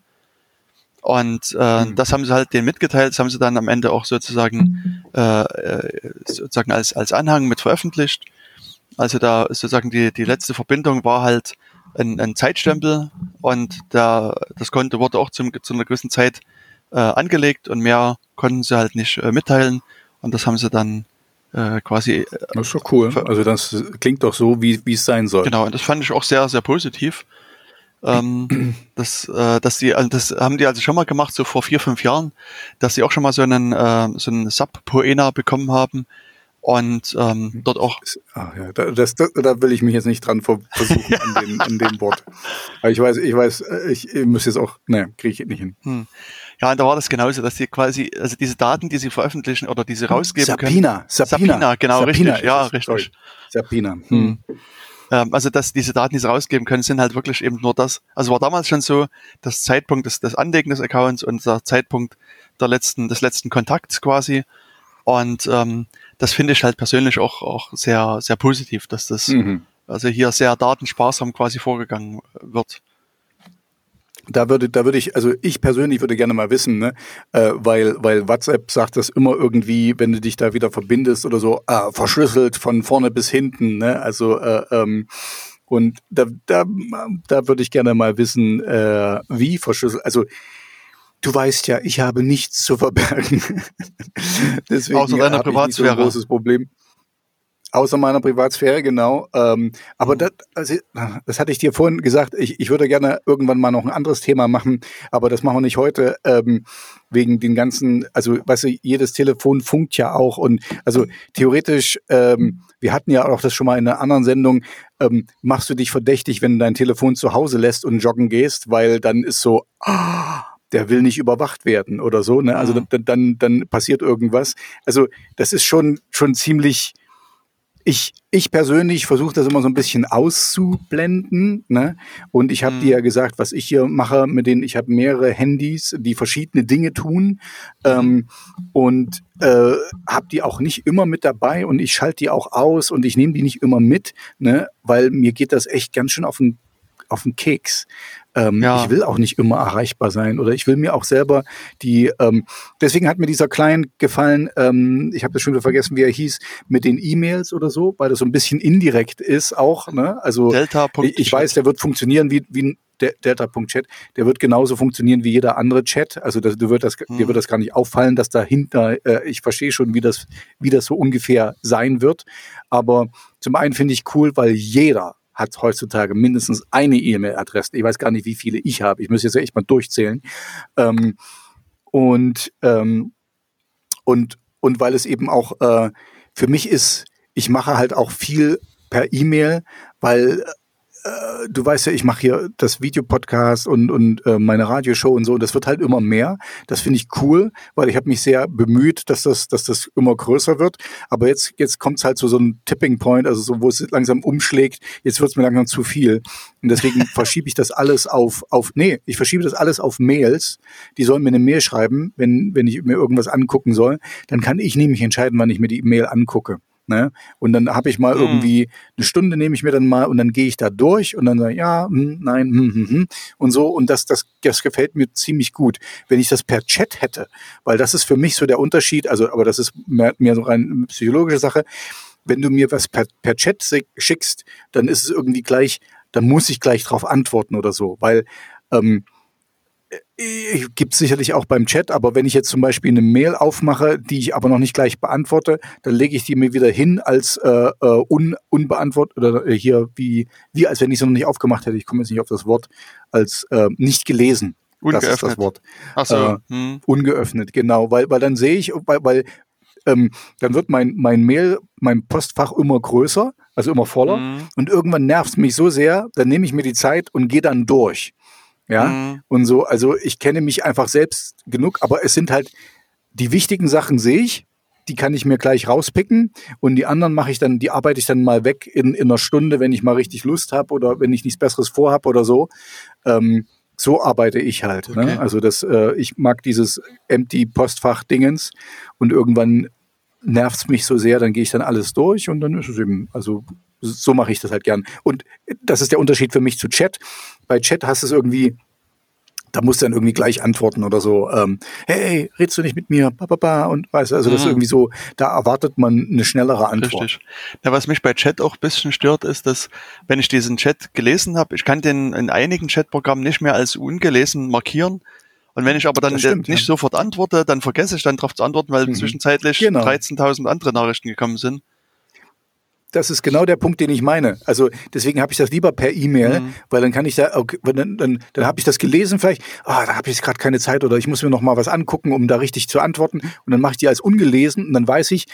Und äh, mhm. das haben sie halt denen mitgeteilt, das haben sie dann am Ende auch sozusagen äh, äh, sozusagen als, als Anhang mit veröffentlicht. Also da sozusagen die, die letzte Verbindung war halt ein, ein Zeitstempel und der, das Konto wurde auch zum, zu einer gewissen Zeit äh, angelegt und mehr konnten sie halt nicht äh, mitteilen und das haben sie dann äh, quasi. Äh, das ist doch cool. Also das klingt doch so, wie es sein soll. Genau, und das fand ich auch sehr, sehr positiv. Ähm, das, äh, dass die, also das haben die also schon mal gemacht, so vor vier, fünf Jahren, dass sie auch schon mal so einen, äh, so einen Sub-Poena bekommen haben, und ähm, dort auch. Ach ja, das, das, da will ich mich jetzt nicht dran versuchen an, dem, an dem Wort. Aber ich weiß, ich weiß, ich, ich muss jetzt auch, ne, kriege ich nicht hin. Hm. Ja, und da war das genauso, dass sie quasi, also diese Daten, die sie veröffentlichen oder die sie rausgeben Sapina, können. Sapina, Sapina, genau, Sapina richtig, ja, richtig. Sorry. Sapina. Hm. hm. Ähm, also, dass diese Daten, die sie rausgeben können, sind halt wirklich eben nur das. Also war damals schon so, das Zeitpunkt des, des Anlegen des Accounts und der Zeitpunkt der letzten, des letzten Kontakts quasi. Und ähm, das finde ich halt persönlich auch, auch sehr, sehr positiv, dass das mhm. also hier sehr datensparsam quasi vorgegangen wird. Da würde, da würde ich, also ich persönlich würde gerne mal wissen, ne, äh, weil, weil WhatsApp sagt das immer irgendwie, wenn du dich da wieder verbindest oder so, äh, verschlüsselt von vorne bis hinten, ne, also äh, ähm, und da, da, da würde ich gerne mal wissen, äh, wie verschlüsselt, also Du weißt ja, ich habe nichts zu verbergen. Deswegen Außer deiner Privatsphäre. So ein großes Problem. Außer meiner Privatsphäre, genau. Ähm, aber mhm. das, also, das hatte ich dir vorhin gesagt. Ich, ich würde gerne irgendwann mal noch ein anderes Thema machen, aber das machen wir nicht heute, ähm, wegen den ganzen, also weißt du, jedes Telefon funkt ja auch und also theoretisch, ähm, wir hatten ja auch das schon mal in einer anderen Sendung, ähm, machst du dich verdächtig, wenn du dein Telefon zu Hause lässt und joggen gehst, weil dann ist so, ah, der will nicht überwacht werden oder so. Ne? Also mhm. dann, dann, dann passiert irgendwas. Also das ist schon, schon ziemlich. Ich, ich persönlich versuche das immer so ein bisschen auszublenden. Ne? Und ich habe mhm. dir ja gesagt, was ich hier mache, mit denen ich habe mehrere Handys, die verschiedene Dinge tun. Ähm, und äh, habe die auch nicht immer mit dabei und ich schalte die auch aus und ich nehme die nicht immer mit, ne? weil mir geht das echt ganz schön auf den auf den Keks. Ähm, ja. Ich will auch nicht immer erreichbar sein oder ich will mir auch selber die, ähm, deswegen hat mir dieser Klein gefallen, ähm, ich habe das schon wieder vergessen, wie er hieß, mit den E-Mails oder so, weil das so ein bisschen indirekt ist auch. Ne? Also Delta. ich, ich weiß, der wird funktionieren wie, wie ein Delta.chat, der wird genauso funktionieren wie jeder andere Chat. Also das, du wird das, hm. dir wird das gar nicht auffallen, dass dahinter, äh, ich verstehe schon, wie das, wie das so ungefähr sein wird. Aber zum einen finde ich cool, weil jeder hat heutzutage mindestens eine E-Mail-Adresse. Ich weiß gar nicht, wie viele ich habe. Ich muss jetzt echt mal durchzählen. Ähm, und, ähm, und, und weil es eben auch äh, für mich ist, ich mache halt auch viel per E-Mail, weil du weißt ja, ich mache hier das Videopodcast und, und äh, meine Radioshow und so. Und das wird halt immer mehr. Das finde ich cool, weil ich habe mich sehr bemüht, dass das, dass das immer größer wird. Aber jetzt, jetzt kommt es halt zu so einem Tipping Point, also so, wo es langsam umschlägt. Jetzt wird es mir langsam zu viel. Und deswegen verschiebe ich das alles auf, auf, nee, ich verschiebe das alles auf Mails. Die sollen mir eine Mail schreiben, wenn, wenn ich mir irgendwas angucken soll. Dann kann ich nämlich entscheiden, wann ich mir die Mail angucke. Ne? Und dann habe ich mal mhm. irgendwie eine Stunde nehme ich mir dann mal und dann gehe ich da durch und dann sage ja, hm, nein, hm, hm, hm. und so und das, das, das gefällt mir ziemlich gut. Wenn ich das per Chat hätte, weil das ist für mich so der Unterschied, also aber das ist mehr, mehr so rein psychologische Sache. Wenn du mir was per, per Chat schickst, dann ist es irgendwie gleich, dann muss ich gleich drauf antworten oder so, weil ähm, äh, gibt es sicherlich auch beim Chat, aber wenn ich jetzt zum Beispiel eine Mail aufmache, die ich aber noch nicht gleich beantworte, dann lege ich die mir wieder hin als äh, äh un, unbeantwortet oder äh, hier wie, wie als wenn ich sie noch nicht aufgemacht hätte. Ich komme jetzt nicht auf das Wort, als äh, nicht gelesen. Ungeöffnet. Das ist das Wort. Ach so. Äh, hm. Ungeöffnet, genau, weil, weil dann sehe ich, weil, weil ähm, dann wird mein, mein Mail, mein Postfach immer größer, also immer voller. Mhm. Und irgendwann nervt es mich so sehr, dann nehme ich mir die Zeit und gehe dann durch. Ja, mhm. und so, also ich kenne mich einfach selbst genug, aber es sind halt die wichtigen Sachen sehe ich, die kann ich mir gleich rauspicken und die anderen mache ich dann, die arbeite ich dann mal weg in, in einer Stunde, wenn ich mal richtig Lust habe oder wenn ich nichts Besseres vorhab oder so. Ähm, so arbeite ich halt. Ne? Okay. Ne? Also das, äh, ich mag dieses empty Postfach-Dingens und irgendwann nervt es mich so sehr, dann gehe ich dann alles durch und dann ist es eben, also so mache ich das halt gern. Und das ist der Unterschied für mich zu Chat. Bei Chat hast du es irgendwie, da musst du dann irgendwie gleich antworten oder so, ähm, hey, redst du nicht mit mir? Ba, ba, ba. Und weißt du, also das ist mhm. irgendwie so, da erwartet man eine schnellere Antwort. Richtig. Ja, was mich bei Chat auch ein bisschen stört, ist, dass wenn ich diesen Chat gelesen habe, ich kann den in einigen Chatprogrammen nicht mehr als ungelesen markieren. Und wenn ich aber dann stimmt, nicht ja. sofort antworte, dann vergesse ich dann darauf zu antworten, weil mhm. zwischenzeitlich genau. 13.000 andere Nachrichten gekommen sind das ist genau der Punkt, den ich meine. Also deswegen habe ich das lieber per E-Mail, mhm. weil dann kann ich da, okay, dann, dann, dann habe ich das gelesen vielleicht, ah, da habe ich gerade keine Zeit oder ich muss mir noch mal was angucken, um da richtig zu antworten. Und dann mache ich die als ungelesen und dann weiß ich,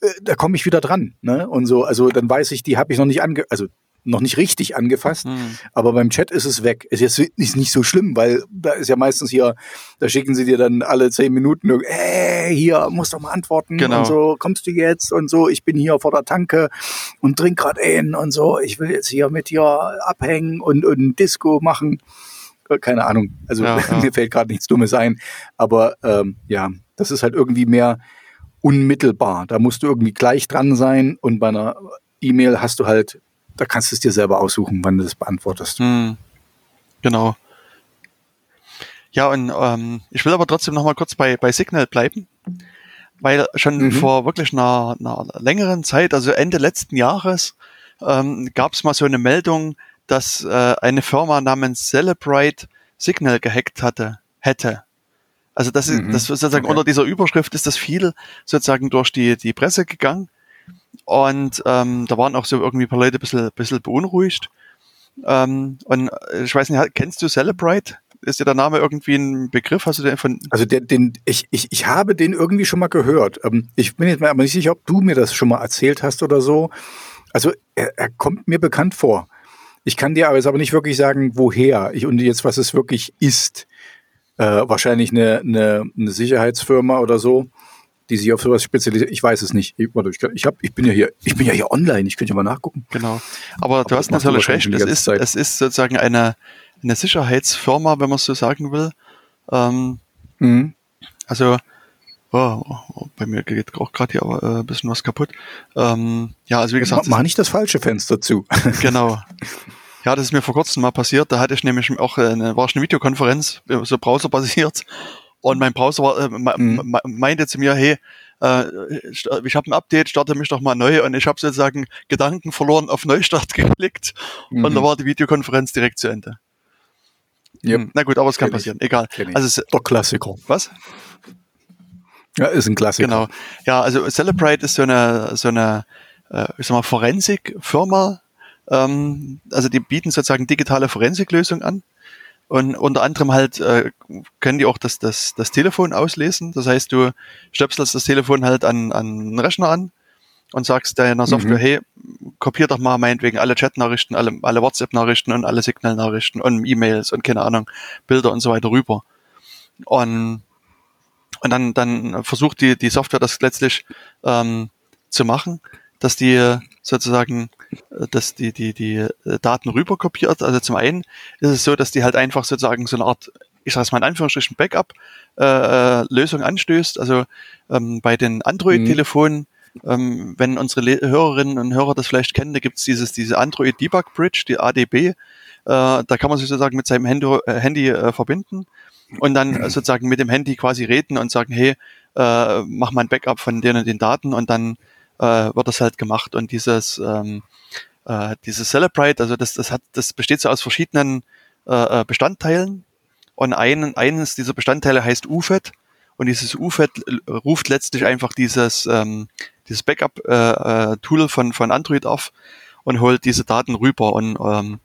äh, da komme ich wieder dran. Ne? Und so, also dann weiß ich, die habe ich noch nicht ange, also noch nicht richtig angefasst, mhm. aber beim Chat ist es weg. Ist jetzt nicht, nicht so schlimm, weil da ist ja meistens hier, da schicken sie dir dann alle zehn Minuten, hey, hier, musst doch mal antworten genau. und so, kommst du jetzt und so, ich bin hier vor der Tanke und trink grad ein und so, ich will jetzt hier mit dir abhängen und, und Disco machen. Äh, keine Ahnung, also ja, ja. mir fällt gerade nichts Dummes ein, aber ähm, ja, das ist halt irgendwie mehr unmittelbar. Da musst du irgendwie gleich dran sein und bei einer E-Mail hast du halt da kannst du es dir selber aussuchen, wann du das beantwortest. Hm, genau. Ja, und ähm, ich will aber trotzdem noch mal kurz bei, bei Signal bleiben, weil schon mhm. vor wirklich einer, einer längeren Zeit, also Ende letzten Jahres, ähm, gab es mal so eine Meldung, dass äh, eine Firma namens Celebrate Signal gehackt hatte, hätte. Also das ist, mhm. das sozusagen okay. unter dieser Überschrift ist das viel sozusagen durch die, die Presse gegangen. Und ähm, da waren auch so irgendwie ein paar Leute ein bisschen, bisschen beunruhigt. Ähm, und äh, ich weiß nicht, kennst du Celebrate? Ist dir der Name irgendwie ein Begriff? Hast du den von? Also der, den, ich, ich, ich habe den irgendwie schon mal gehört. Ähm, ich bin jetzt mal aber nicht sicher, ob du mir das schon mal erzählt hast oder so. Also er, er kommt mir bekannt vor. Ich kann dir aber jetzt aber nicht wirklich sagen, woher ich und jetzt was es wirklich ist. Äh, wahrscheinlich eine, eine, eine Sicherheitsfirma oder so die sich auf sowas spezialisiert. Ich weiß es nicht. Ich, warte, ich, ich, hab, ich bin ja hier, ich bin ja hier online. Ich könnte ja mal nachgucken. Genau. Aber, Aber du hast natürlich recht. Es ist, es ist sozusagen eine, eine Sicherheitsfirma, wenn man es so sagen will. Ähm, mhm. Also, oh, oh, bei mir geht auch gerade hier äh, ein bisschen was kaputt. Ähm, ja, also wie gesagt. Mach nicht das falsche Fenster zu. genau. Ja, das ist mir vor kurzem mal passiert. Da hatte ich nämlich auch eine, war ich eine Videokonferenz, so browserbasiert. Und mein Browser war, äh, mhm. meinte zu mir, hey, äh, ich habe ein Update, starte mich doch mal neu. Und ich habe sozusagen Gedanken verloren, auf Neustart geklickt. Mhm. Und da war die Videokonferenz direkt zu Ende. Yep. Na gut, aber es kann Kenn passieren. Ich. Egal. Also es, Der Klassiker. Was? Ja, ist ein Klassiker. Genau. Ja, also Celebrate ist so eine, so eine, äh, ich sag mal, Forensik-Firma. Ähm, also die bieten sozusagen digitale Forensiklösungen an. Und unter anderem halt äh, können die auch das, das, das Telefon auslesen. Das heißt, du stöpselst das Telefon halt an, an einen Rechner an und sagst deiner Software, mhm. hey, kopier doch mal meinetwegen alle Chat-Nachrichten, alle, alle WhatsApp-Nachrichten und alle Signal-Nachrichten und E-Mails und keine Ahnung, Bilder und so weiter rüber. Und, und dann, dann versucht die, die Software das letztlich ähm, zu machen, dass die sozusagen äh, dass die, die, die äh, Daten rüberkopiert. Also zum einen ist es so, dass die halt einfach sozusagen so eine Art, ich sage es mal in Anführungsstrichen, Backup-Lösung äh, anstößt. Also ähm, bei den Android-Telefonen ähm, wenn unsere Le Hörerinnen und Hörer das vielleicht kennen, da gibt's dieses diese Android Debug Bridge, die ADB. Äh, da kann man sich sozusagen mit seinem Handy, äh, Handy äh, verbinden und dann sozusagen mit dem Handy quasi reden und sagen, hey, äh, mach mal ein Backup von den und den Daten und dann äh, wird das halt gemacht. Und dieses, ähm, äh, dieses Celebrate, also das, das hat, das besteht so aus verschiedenen äh, äh Bestandteilen. Und ein, eines dieser Bestandteile heißt UFED. Und dieses UFED ruft letztlich einfach dieses, ähm, dieses Backup-Tool äh, äh von, von Android auf und holt diese Daten rüber. Und ähm,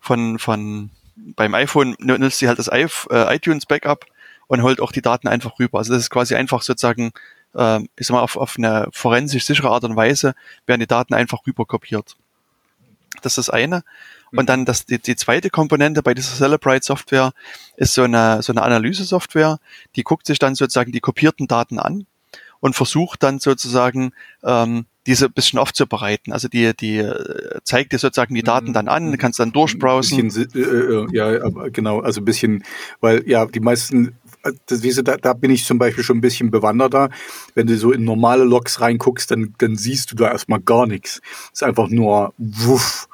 von, von beim iPhone nutzt sie halt das iTunes Backup und holt auch die Daten einfach rüber. Also das ist quasi einfach sozusagen, äh, ich sag mal, auf, auf eine forensisch sichere Art und Weise werden die Daten einfach rüber kopiert. Das ist das eine. Und dann das, die, die zweite Komponente bei dieser Celebrite Software ist so eine, so eine Analyse-Software, die guckt sich dann sozusagen die kopierten Daten an und versucht dann sozusagen ähm, diese ein bisschen aufzubereiten. Also die, die äh, zeigt dir sozusagen die Daten dann an, kannst dann durchbrowsen. Bisschen, äh, äh, ja, genau, also ein bisschen, weil ja, die meisten äh, das, wie da, da bin ich zum Beispiel schon ein bisschen bewanderter. Wenn du so in normale Logs reinguckst, dann, dann siehst du da erstmal gar nichts. Es ist einfach nur wuff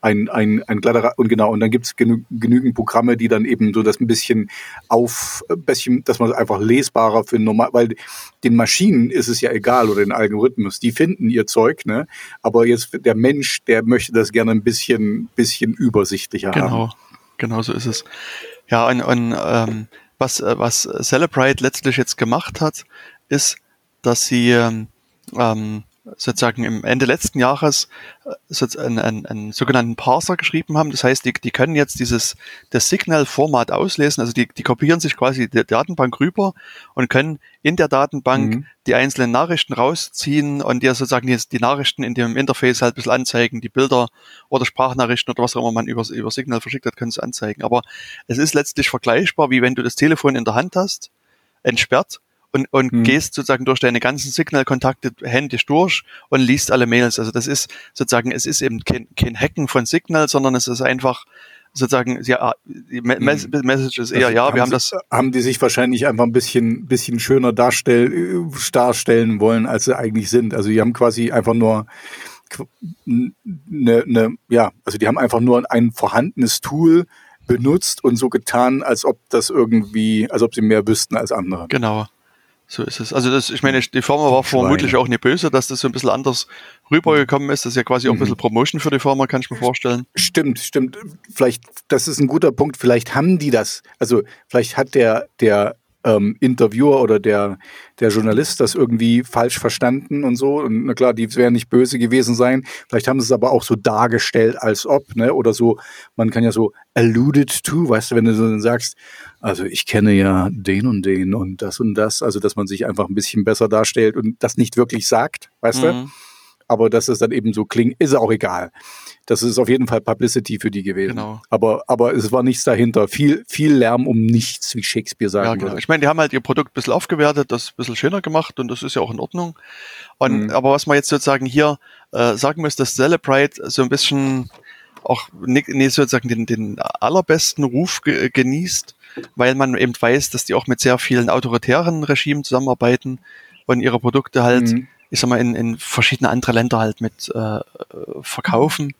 ein, ein, ein glatter, und genau, und dann gibt es genü genügend Programme, die dann eben so das ein bisschen auf, ein bisschen, dass man einfach lesbarer für normal, weil den Maschinen ist es ja egal oder den Algorithmus, die finden ihr Zeug, ne? Aber jetzt der Mensch, der möchte das gerne ein bisschen, bisschen übersichtlicher genau, haben. Genau, genau so ist es. Ja, und, und ähm, was, was Celebrite letztlich jetzt gemacht hat, ist, dass sie ähm, ähm sozusagen im Ende letzten Jahres äh, einen, einen, einen sogenannten Parser geschrieben haben. Das heißt, die, die können jetzt dieses das Signal-Format auslesen. Also die, die kopieren sich quasi die Datenbank rüber und können in der Datenbank mhm. die einzelnen Nachrichten rausziehen und dir sozusagen die, die Nachrichten in dem Interface halt ein bisschen anzeigen. Die Bilder oder Sprachnachrichten oder was auch immer man über, über Signal verschickt hat, können es anzeigen. Aber es ist letztlich vergleichbar, wie wenn du das Telefon in der Hand hast, entsperrt und, und hm. gehst sozusagen durch deine ganzen Signal-Kontakte händisch durch und liest alle Mails. Also das ist sozusagen, es ist eben kein, kein Hacken von Signal, sondern es ist einfach sozusagen, ja, die hm. Message ist eher, ja, wir haben das. Haben die sich wahrscheinlich einfach ein bisschen, bisschen schöner darstellen, darstellen wollen, als sie eigentlich sind. Also die haben quasi einfach nur eine, eine, ja, also die haben einfach nur ein vorhandenes Tool benutzt und so getan, als ob das irgendwie, als ob sie mehr wüssten als andere. Genau. So ist es. Also das, ich meine, die Firma war vermutlich auch nicht böse, dass das so ein bisschen anders rübergekommen ist. Das ist ja quasi auch ein bisschen mhm. Promotion für die Firma, kann ich mir vorstellen. Stimmt, stimmt. Vielleicht, das ist ein guter Punkt. Vielleicht haben die das. Also vielleicht hat der, der ähm, Interviewer oder der, der Journalist das irgendwie falsch verstanden und so. Und na klar, die werden nicht böse gewesen sein. Vielleicht haben sie es aber auch so dargestellt, als ob, ne? Oder so, man kann ja so alluded to, weißt du, wenn du so sagst, also ich kenne ja den und den und das und das, also dass man sich einfach ein bisschen besser darstellt und das nicht wirklich sagt, weißt mhm. du? aber dass es dann eben so klingt, ist auch egal. Das ist auf jeden Fall Publicity für die gewesen. Genau. Aber, aber es war nichts dahinter. Viel, viel Lärm um nichts, wie Shakespeare sagen ja, genau. würde. Ich meine, die haben halt ihr Produkt ein bisschen aufgewertet, das ein bisschen schöner gemacht und das ist ja auch in Ordnung. Und, mhm. Aber was man jetzt sozusagen hier äh, sagen muss, dass Celebrate so ein bisschen auch nicht, nicht sozusagen den, den allerbesten Ruf ge genießt, weil man eben weiß, dass die auch mit sehr vielen autoritären Regimen zusammenarbeiten und ihre Produkte halt mhm ich sag mal, in, in verschiedene andere Länder halt mit äh, verkaufen.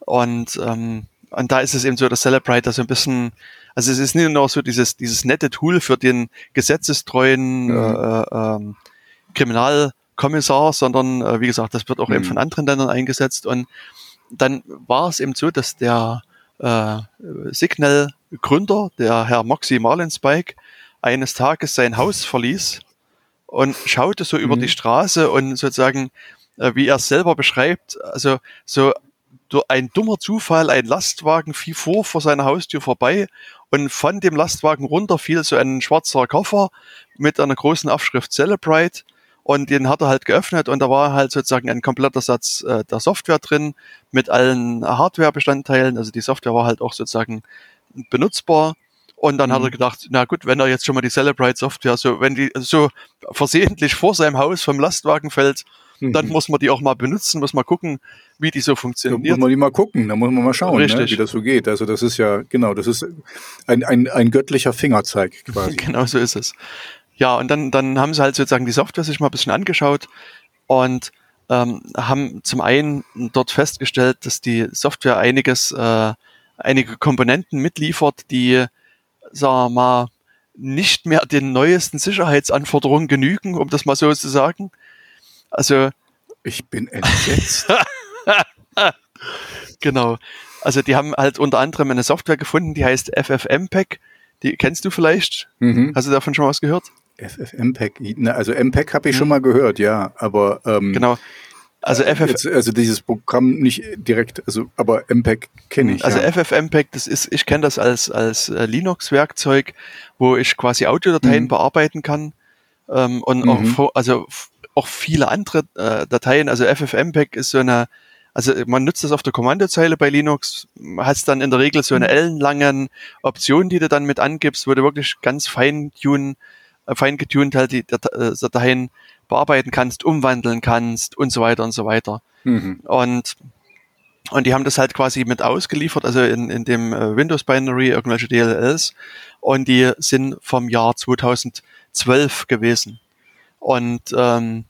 Und, ähm, und da ist es eben so, dass Celebrite so ein bisschen, also es ist nicht nur so dieses, dieses nette Tool für den gesetzestreuen mhm. äh, äh, Kriminalkommissar, sondern äh, wie gesagt, das wird auch mhm. eben von anderen Ländern eingesetzt. Und dann war es eben so, dass der äh, Signal-Gründer, der Herr Moxie Marlinspike, eines Tages sein Haus verließ und schaute so mhm. über die mhm. Straße und sozusagen, äh, wie er es selber beschreibt, also so durch ein dummer Zufall, ein Lastwagen fiel vor vor seiner Haustür vorbei und von dem Lastwagen runter fiel so ein schwarzer Koffer mit einer großen Aufschrift Celebrate und den hat er halt geöffnet und da war halt sozusagen ein kompletter Satz äh, der Software drin mit allen Hardware-Bestandteilen. Also die Software war halt auch sozusagen benutzbar und dann mhm. hat er mhm. gedacht, na gut, wenn er jetzt schon mal die Celebrite Software so, wenn die so versehentlich vor seinem Haus vom Lastwagen fällt, mhm. dann muss man die auch mal benutzen, muss mal gucken, wie die so funktioniert. Da muss man die mal gucken, da muss man mal schauen, ne, wie das so geht. Also das ist ja, genau, das ist ein, ein, ein göttlicher Fingerzeig quasi. genau so ist es. Ja, und dann, dann haben sie halt sozusagen die Software sich mal ein bisschen angeschaut und ähm, haben zum einen dort festgestellt, dass die Software einiges, äh, einige Komponenten mitliefert, die, sagen wir mal, nicht mehr den neuesten Sicherheitsanforderungen genügen, um das mal so zu sagen. Also ich bin entsetzt. genau. Also die haben halt unter anderem eine Software gefunden, die heißt FFmpeg. Die kennst du vielleicht? Mhm. Hast du davon schon was gehört? FFmpeg. Also MPEG habe ich mhm. schon mal gehört, ja, aber ähm, genau. Also, äh, FF jetzt, also dieses Programm nicht direkt, also aber MPEG kenne ich. Also ja. FFmpeg, das ist, ich kenne das als als äh, Linux-Werkzeug, wo ich quasi Audiodateien mhm. bearbeiten kann ähm, und mhm. auch also auch viele andere äh, Dateien. Also FFmpeg ist so eine also man nutzt das auf der Kommandozeile bei Linux, hast dann in der Regel so eine mhm. ellenlangen Option, die du dann mit angibst, wo du wirklich ganz fein tun, äh, fein getuned halt die äh, Dateien bearbeiten kannst, umwandeln kannst und so weiter und so weiter. Mhm. Und und die haben das halt quasi mit ausgeliefert, also in, in dem äh, Windows Binary irgendwelche DLLs. Und die sind vom Jahr 2012 gewesen. Und ähm,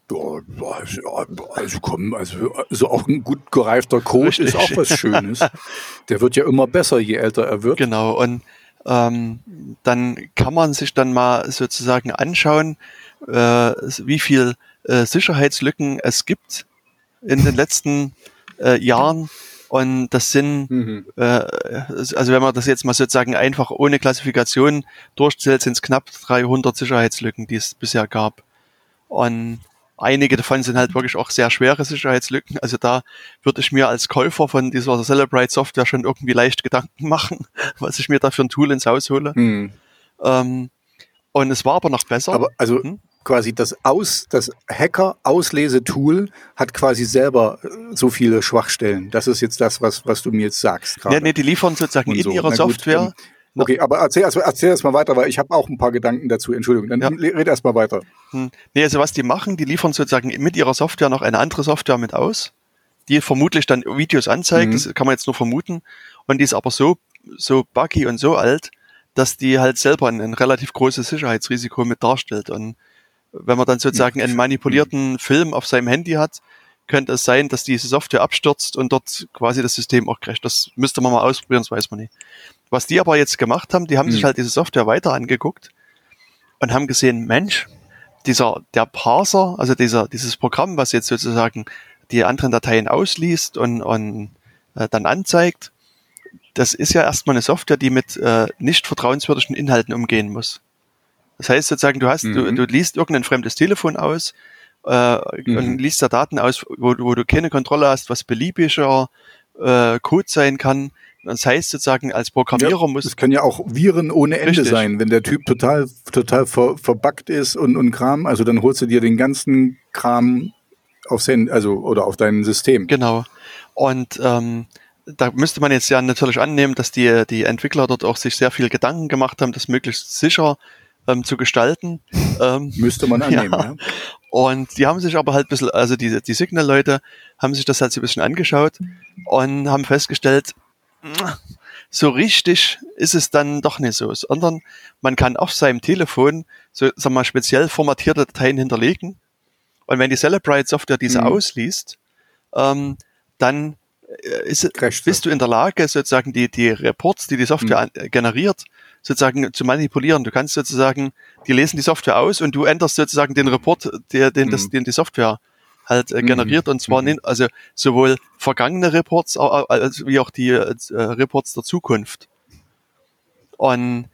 also komm, also, also auch ein gut gereifter Code richtig. ist auch was Schönes. Der wird ja immer besser, je älter er wird. Genau, und ähm, dann kann man sich dann mal sozusagen anschauen, äh, wie viel äh, Sicherheitslücken es gibt in den letzten äh, Jahren. Und das sind, mhm. äh, also wenn man das jetzt mal sozusagen einfach ohne Klassifikation durchzählt, sind es knapp 300 Sicherheitslücken, die es bisher gab. Und einige davon sind halt wirklich auch sehr schwere Sicherheitslücken. Also da würde ich mir als Käufer von dieser Celebrate Software schon irgendwie leicht Gedanken machen, was ich mir da für ein Tool ins Haus hole. Hm. Ähm, und es war aber noch besser. Aber also hm? Quasi das Aus, das Hacker-Auslese-Tool hat quasi selber äh, so viele Schwachstellen. Das ist jetzt das, was, was du mir jetzt sagst. Ja, nee, die liefern sozusagen in so. ihrer gut, Software ähm, Okay, aber erzähl, erst, erzähl erst mal weiter, weil ich habe auch ein paar Gedanken dazu. Entschuldigung, dann ja. red erst mal weiter. Hm. Nee, also was die machen, die liefern sozusagen mit ihrer Software noch eine andere Software mit aus, die vermutlich dann Videos anzeigt, mhm. das kann man jetzt nur vermuten, und die ist aber so, so buggy und so alt, dass die halt selber ein, ein relativ großes Sicherheitsrisiko mit darstellt. Und wenn man dann sozusagen einen manipulierten Film auf seinem Handy hat, könnte es sein, dass diese Software abstürzt und dort quasi das System auch crasht. Das müsste man mal ausprobieren, das weiß man nicht. Was die aber jetzt gemacht haben, die haben mhm. sich halt diese Software weiter angeguckt und haben gesehen, Mensch, dieser, der Parser, also dieser, dieses Programm, was jetzt sozusagen die anderen Dateien ausliest und, und äh, dann anzeigt, das ist ja erstmal eine Software, die mit äh, nicht vertrauenswürdigen Inhalten umgehen muss. Das heißt sozusagen, du hast, mhm. du, du liest irgendein fremdes Telefon aus äh, mhm. und liest da Daten aus, wo, wo du keine Kontrolle hast, was beliebiger äh, Code sein kann. Das heißt sozusagen, als Programmierer ja, muss. Es können ja auch Viren ohne Ende richtig. sein, wenn der Typ total, total ver, verbuggt ist und, und Kram. Also dann holst du dir den ganzen Kram aufs Handy, also oder auf dein System. Genau. Und ähm, da müsste man jetzt ja natürlich annehmen, dass die, die Entwickler dort auch sich sehr viel Gedanken gemacht haben, das möglichst sicher ähm, zu gestalten. Ähm, müsste man annehmen, ja. ja. Und die haben sich aber halt ein bisschen, also die, die Signal-Leute haben sich das halt so ein bisschen angeschaut und haben festgestellt, so richtig ist es dann doch nicht so, sondern man kann auf seinem Telefon so, sag mal, speziell formatierte Dateien hinterlegen. Und wenn die Celebrite Software diese mhm. ausliest, ähm, dann äh, ist, bist du in der Lage, sozusagen die, die Reports, die die Software mhm. generiert, sozusagen zu manipulieren. Du kannst sozusagen, die lesen die Software aus und du änderst sozusagen den Report, der, den, mhm. das, den die Software halt äh, generiert mhm. und zwar mhm. also sowohl vergangene Reports als wie auch die äh, Reports der Zukunft. Und,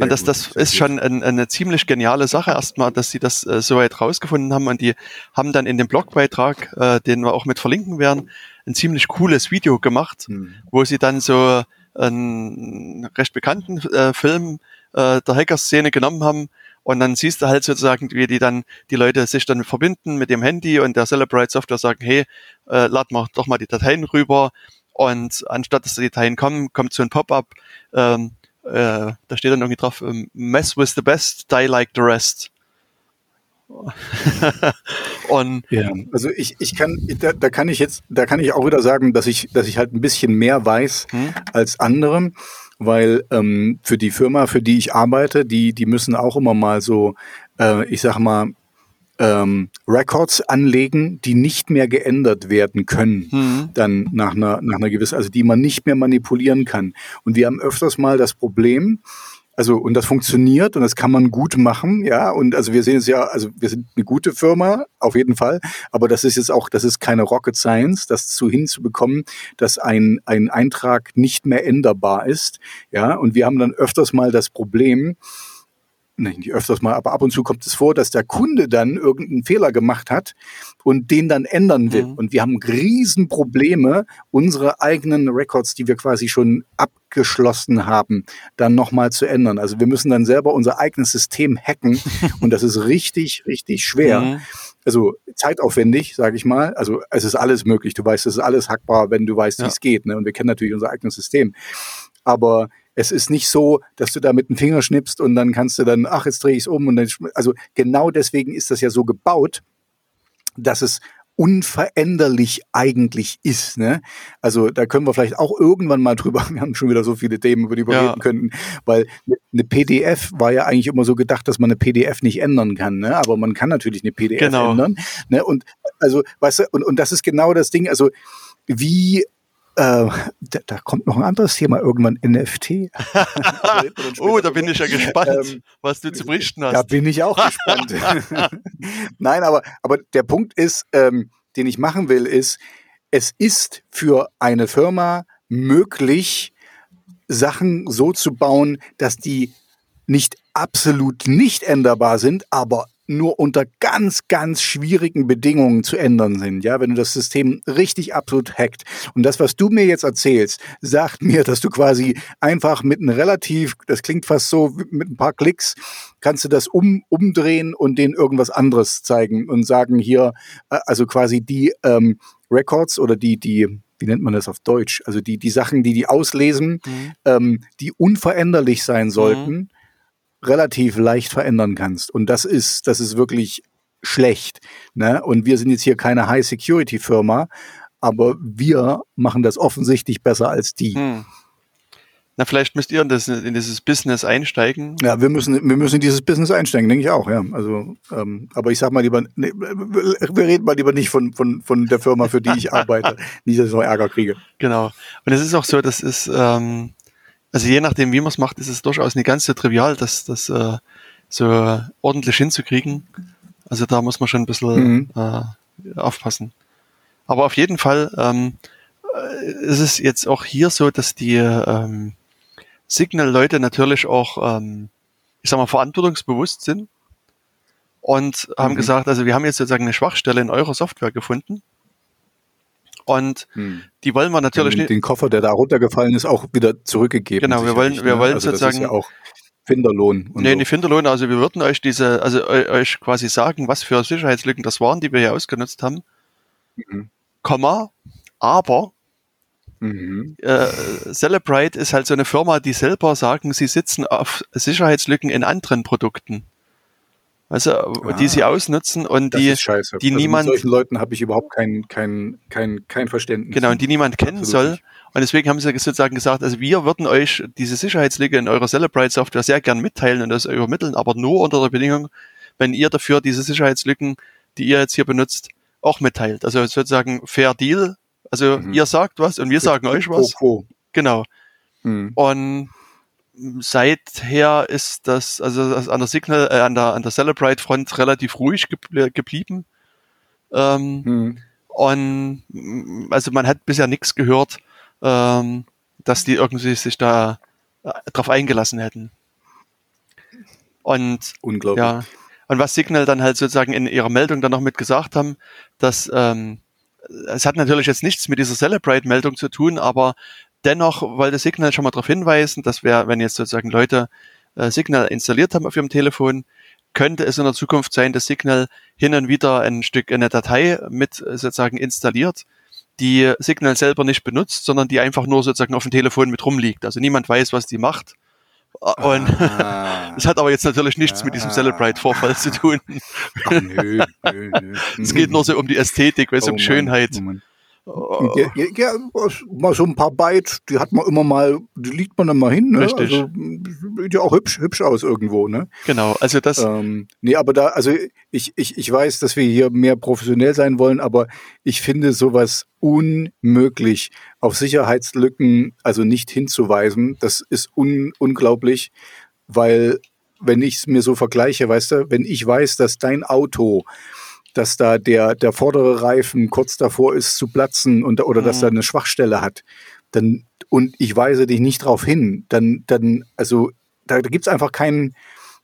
und das, das gut, ist schon ein, eine ziemlich geniale Sache erstmal, dass sie das äh, soweit rausgefunden haben und die haben dann in dem Blogbeitrag, äh, den wir auch mit verlinken werden, ein ziemlich cooles Video gemacht, mhm. wo sie dann so einen recht bekannten äh, Film äh, der Hacker-Szene genommen haben und dann siehst du halt sozusagen, wie die dann, die Leute sich dann verbinden mit dem Handy und der Celebrate Software sagen, hey, äh, lad mal doch mal die Dateien rüber. Und anstatt dass die Dateien kommen, kommt so ein Pop-up, ähm, äh, da steht dann irgendwie drauf, ähm, mess with the best, die like the rest. und ja, also ich, ich kann, da, da kann ich jetzt, da kann ich auch wieder sagen, dass ich, dass ich halt ein bisschen mehr weiß hm? als andere weil ähm, für die Firma, für die ich arbeite, die, die müssen auch immer mal so, äh, ich sag mal, ähm, Records anlegen, die nicht mehr geändert werden können, Mhm. dann nach einer, nach einer gewissen, also die man nicht mehr manipulieren kann. Und wir haben öfters mal das Problem, also und das funktioniert und das kann man gut machen, ja. Und also wir sehen es ja, also wir sind eine gute Firma auf jeden Fall, aber das ist jetzt auch, das ist keine Rocket Science, das zu hinzubekommen, dass ein ein Eintrag nicht mehr änderbar ist, ja. Und wir haben dann öfters mal das Problem, nicht öfters mal, aber ab und zu kommt es vor, dass der Kunde dann irgendeinen Fehler gemacht hat und den dann ändern will. Mhm. Und wir haben Riesenprobleme, unsere eigenen Records, die wir quasi schon abgeschlossen haben, dann nochmal zu ändern. Also wir müssen dann selber unser eigenes System hacken und das ist richtig, richtig schwer. Mhm. Also zeitaufwendig, sage ich mal. Also es ist alles möglich. Du weißt, es ist alles hackbar, wenn du weißt, Ja. wie es geht. Ne? Und wir kennen natürlich unser eigenes System. Aber es ist nicht so, dass du da mit dem Finger schnippst und dann kannst du dann, ach, jetzt drehe ich es um und dann, also genau deswegen ist das ja so gebaut, dass es unveränderlich eigentlich ist. Ne? Also da können wir vielleicht auch irgendwann mal drüber, wir haben schon wieder so viele Themen, über die wir Ja. reden könnten, weil eine PDF war ja eigentlich immer so gedacht, dass man eine PDF nicht ändern kann, ne? aber man kann natürlich eine PDF Genau. ändern. Ne? Und also, weißt du, und, und das ist genau das Ding, also wie äh, da, da kommt noch ein anderes Thema irgendwann, NFT. Oh, da bin ich ja gespannt, Ähm, was du zu berichten Da hast. bin ich auch gespannt. Nein, aber, aber der Punkt ist, ähm, den ich machen will, ist, es ist für eine Firma möglich, Sachen so zu bauen, dass die nicht absolut nicht änderbar sind, aber nur unter ganz, ganz schwierigen Bedingungen zu ändern sind. Ja, wenn du das System richtig absolut hackt. Und das, was du mir jetzt erzählst, sagt mir, dass du quasi einfach mit einem relativ, das klingt fast so, mit ein paar Klicks, kannst du das um, umdrehen und denen irgendwas anderes zeigen und sagen hier, äh, also quasi die ähm, Records oder die, die, wie nennt man das auf Deutsch? Also die, die Sachen, die die auslesen, Mhm. ähm, die unveränderlich sein sollten, relativ leicht verändern kannst. Und das ist, das ist wirklich schlecht. Ne? Und wir sind jetzt hier keine High-Security-Firma, aber wir machen das offensichtlich besser als die. Hm. Na, vielleicht müsst ihr in, das, in dieses Business einsteigen. Ja, wir müssen, wir müssen in dieses Business einsteigen, denke ich auch, ja. Also, ähm, aber ich sag mal lieber, nee, wir reden mal lieber nicht von, von, von der Firma, für die ich arbeite. nicht, dass ich noch Ärger kriege. Genau. Und es ist auch so, das ist, ähm, also je nachdem, wie man es macht, ist es durchaus nicht ganz so trivial, das, das äh, so ordentlich hinzukriegen. Also da muss man schon ein bisschen Mhm. äh, aufpassen. Aber auf jeden Fall ähm, äh, ist es jetzt auch hier so, dass die ähm, Signal-Leute natürlich auch, ähm, ich sag mal, verantwortungsbewusst sind und haben Mhm. gesagt, also wir haben jetzt sozusagen eine Schwachstelle in eurer Software gefunden und die wollen wir natürlich nicht, den Koffer, der da runtergefallen ist, auch wieder zurückgegeben. Genau, wir wollen- wir ne? wollen also das sozusagen- ist ja auch Finderlohn. Und Nee, so. nicht Finderlohn, also wir würden euch diese, also eu, euch quasi sagen, was für Sicherheitslücken das waren, die wir hier ausgenutzt haben. Mhm. Komma, aber Mhm. äh, Celebrite ist halt so eine Firma, die selber sagen, sie sitzen auf Sicherheitslücken in anderen Produkten. Also, die Ah. sie ausnutzen und Das die, ist scheiße. die also niemand- Mit solchen Leuten habe ich überhaupt kein, kein, kein, kein Verständnis. genau, und die niemand kennen Absolut soll. nicht. Und deswegen haben sie sozusagen gesagt, also wir würden euch diese Sicherheitslücke in eurer Celebrite Software sehr gern mitteilen und das übermitteln, aber nur unter der Bedingung, wenn ihr dafür diese Sicherheitslücken, die ihr jetzt hier benutzt, auch mitteilt. Also sozusagen Fair Deal. Also Mhm. ihr sagt was und wir sagen euch was. quo. Genau. Mhm. Und seither ist das, also das an der Signal, äh, an der, an der Celebrite Front relativ ruhig gebl geblieben. Ähm, Mhm. und mm, also man hat bisher nichts gehört, ähm, dass die irgendwie sich da äh, drauf eingelassen hätten. Und Unglaublich. ja, und was Signal dann halt sozusagen in ihrer Meldung dann noch mit gesagt haben, dass ähm, es hat natürlich jetzt nichts mit dieser Celebrate-Meldung zu tun, aber dennoch wollte Signal schon mal darauf hinweisen, dass wer, wenn jetzt sozusagen Leute äh, Signal installiert haben auf ihrem Telefon, könnte es in der Zukunft sein, dass Signal hin und wieder ein Stück, eine Datei mit äh, sozusagen installiert, die Signal selber nicht benutzt, sondern die einfach nur sozusagen auf dem Telefon mit rumliegt. Also niemand weiß, was die macht. Und Ah. das hat aber jetzt natürlich nichts mit diesem Ah. Celebrite-Vorfall zu tun. Ach, nö, nö, nö. Es geht nur so um die Ästhetik, weil es Oh um Mann, Schönheit. Oh. Ja, ja, mal so ein paar Byte, die hat man immer mal, die liegt man dann mal hin. Ne? Richtig. Also, sieht ja auch hübsch, hübsch aus irgendwo, ne? Genau, also das. Ähm, nee, aber da, also ich, ich, ich weiß, dass wir hier mehr professionell sein wollen, aber ich finde sowas unmöglich, auf Sicherheitslücken also nicht hinzuweisen. Das ist un, unglaublich, weil wenn ich es mir so vergleiche, weißt du, wenn ich weiß, dass dein Auto dass da der, der vordere Reifen kurz davor ist zu platzen und, oder mhm. dass er eine Schwachstelle hat, dann, und ich weise dich nicht drauf hin, dann, dann, also, da, da gibt's einfach keinen,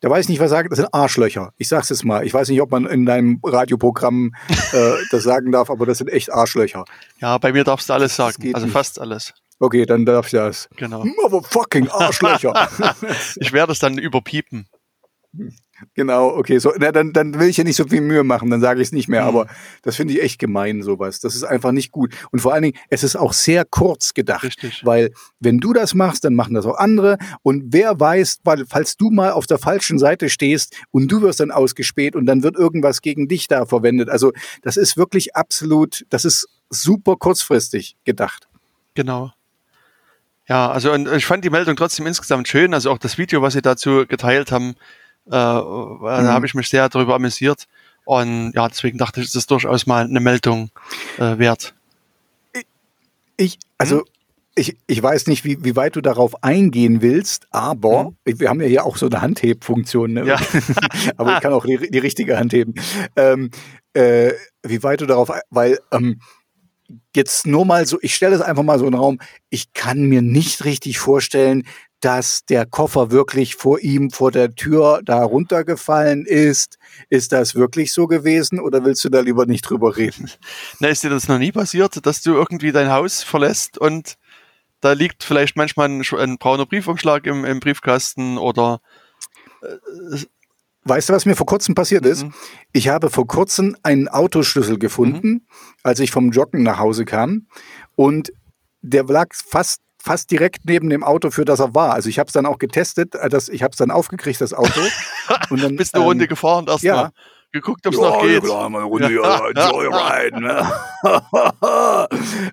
da weiß ich nicht, was sagen, das sind Arschlöcher. Ich sag's jetzt mal. Ich weiß nicht, ob man in deinem Radioprogramm äh, das sagen darf, aber das sind echt Arschlöcher. Ja, bei mir darfst du alles sagen, also nicht. fast alles. Okay, dann darf ich das. Genau. Motherfucking Arschlöcher. ich werde es dann überpiepen. Genau, okay, so, na, dann, dann will ich ja nicht so viel Mühe machen, dann sage ich es nicht mehr, mhm. aber das finde ich echt gemein, sowas. Das ist einfach nicht gut. Und vor allen Dingen, es ist auch sehr kurz gedacht. Richtig. Weil, wenn du das machst, dann machen das auch andere. Und wer weiß, weil, falls du mal auf der falschen Seite stehst und du wirst dann ausgespäht und dann wird irgendwas gegen dich da verwendet. Also, das ist wirklich absolut, das ist super kurzfristig gedacht. Genau. Ja, also und ich fand die Meldung trotzdem insgesamt schön. Also auch das Video, was sie dazu geteilt haben, äh, mhm. Da habe ich mich sehr darüber amüsiert. Und ja, deswegen dachte ich, es ist durchaus mal eine Meldung äh, wert. Ich, also, hm? ich, ich weiß nicht, wie, wie weit du darauf eingehen willst, aber hm? wir haben ja hier auch so eine Handhebfunktion. Ne? Ja. aber ich kann auch die, die richtige Hand heben. Ähm, äh, wie weit du darauf, weil ähm, jetzt nur mal so, ich stelle es einfach mal so in den Raum, ich kann mir nicht richtig vorstellen, dass der Koffer wirklich vor ihm vor der Tür da runtergefallen ist. Ist das wirklich so gewesen oder willst du da lieber nicht drüber reden? Na, ist dir das noch nie passiert, dass du irgendwie dein Haus verlässt und da liegt vielleicht manchmal ein, ein brauner Briefumschlag im, im Briefkasten oder äh, Weißt du, was mir vor kurzem passiert ist? Mhm. Ich habe vor kurzem einen Autoschlüssel gefunden, mhm. als ich vom Joggen nach Hause kam. Und der lag fast fast direkt neben dem Auto, für das er war. Also ich habe es dann auch getestet, äh, das, ich habe es dann aufgekriegt, das Auto. Und dann, Bist eine ähm, Runde gefahren erstmal. Ja. Geguckt, ob es noch geht. Klar, eine Runde, ja, Joyride, ne?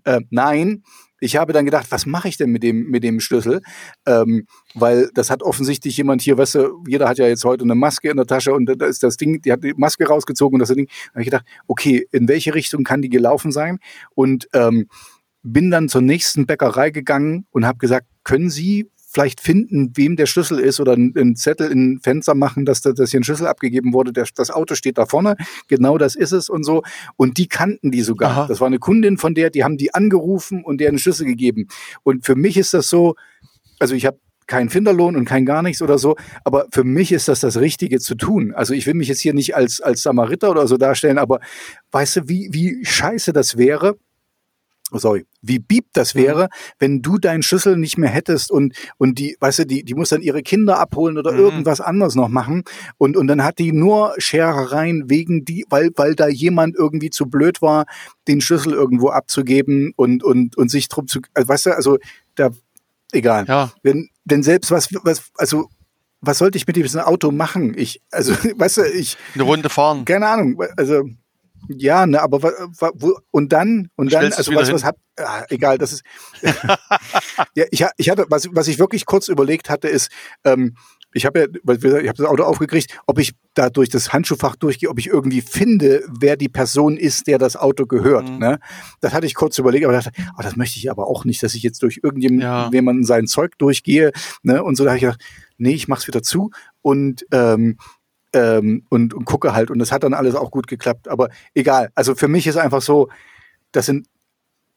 äh, nein, ich habe dann gedacht, was mache ich denn mit dem, mit dem Schlüssel? Ähm, weil das hat offensichtlich jemand hier, weißt du, jeder hat ja jetzt heute eine Maske in der Tasche und da ist das Ding, die hat die Maske rausgezogen und das Ding. Da habe ich gedacht, okay, in welche Richtung kann die gelaufen sein? Und ähm, bin dann zur nächsten Bäckerei gegangen und habe gesagt, können Sie vielleicht finden, wem der Schlüssel ist oder einen Zettel in ein Fenster machen, dass, dass hier ein Schlüssel abgegeben wurde. Der, das Auto steht da vorne, genau das ist es und so. Und die kannten die sogar. Aha. Das war eine Kundin von der, die haben die angerufen und der einen Schlüssel gegeben. Und für mich ist das so, also ich habe keinen Finderlohn und kein gar nichts oder so. Aber für mich ist das das Richtige zu tun. Also ich will mich jetzt hier nicht als, als Samariter oder so darstellen, aber weißt du, wie, wie scheiße das wäre, sorry, wie bieb das wäre, wenn du deinen Schlüssel nicht mehr hättest und, und die, weißt du, die, die muss dann ihre Kinder abholen oder mhm. irgendwas anderes noch machen und, und dann hat die nur Scherereien wegen die, weil, weil da jemand irgendwie zu blöd war, den Schlüssel irgendwo abzugeben und, und, und sich drum zu, also, weißt du, also, da, egal. Ja. Wenn, denn selbst was, was, also, was sollte ich mit diesem Auto machen? Ich, also, weißt du, ich. Eine Runde fahren. Keine Ahnung, also, ja, ne, aber wo, und dann und dann also was was hat ja, egal, das ist ja ich, ich hatte was was ich wirklich kurz überlegt hatte ist ähm, ich habe ja, ich habe das Auto aufgekriegt, ob ich da durch das Handschuhfach durchgehe, ob ich irgendwie finde, wer die Person ist, der das Auto gehört. Mhm. Ne? Das hatte ich kurz überlegt, aber dachte, oh, das möchte ich aber auch nicht, dass ich jetzt durch irgendjemanden ja. sein Zeug durchgehe. Ne? Und so da habe ich gedacht, nee, ich mach's wieder zu und ähm, ähm, und, und gucke halt. Und das hat dann alles auch gut geklappt. Aber egal. Also für mich ist einfach so, das sind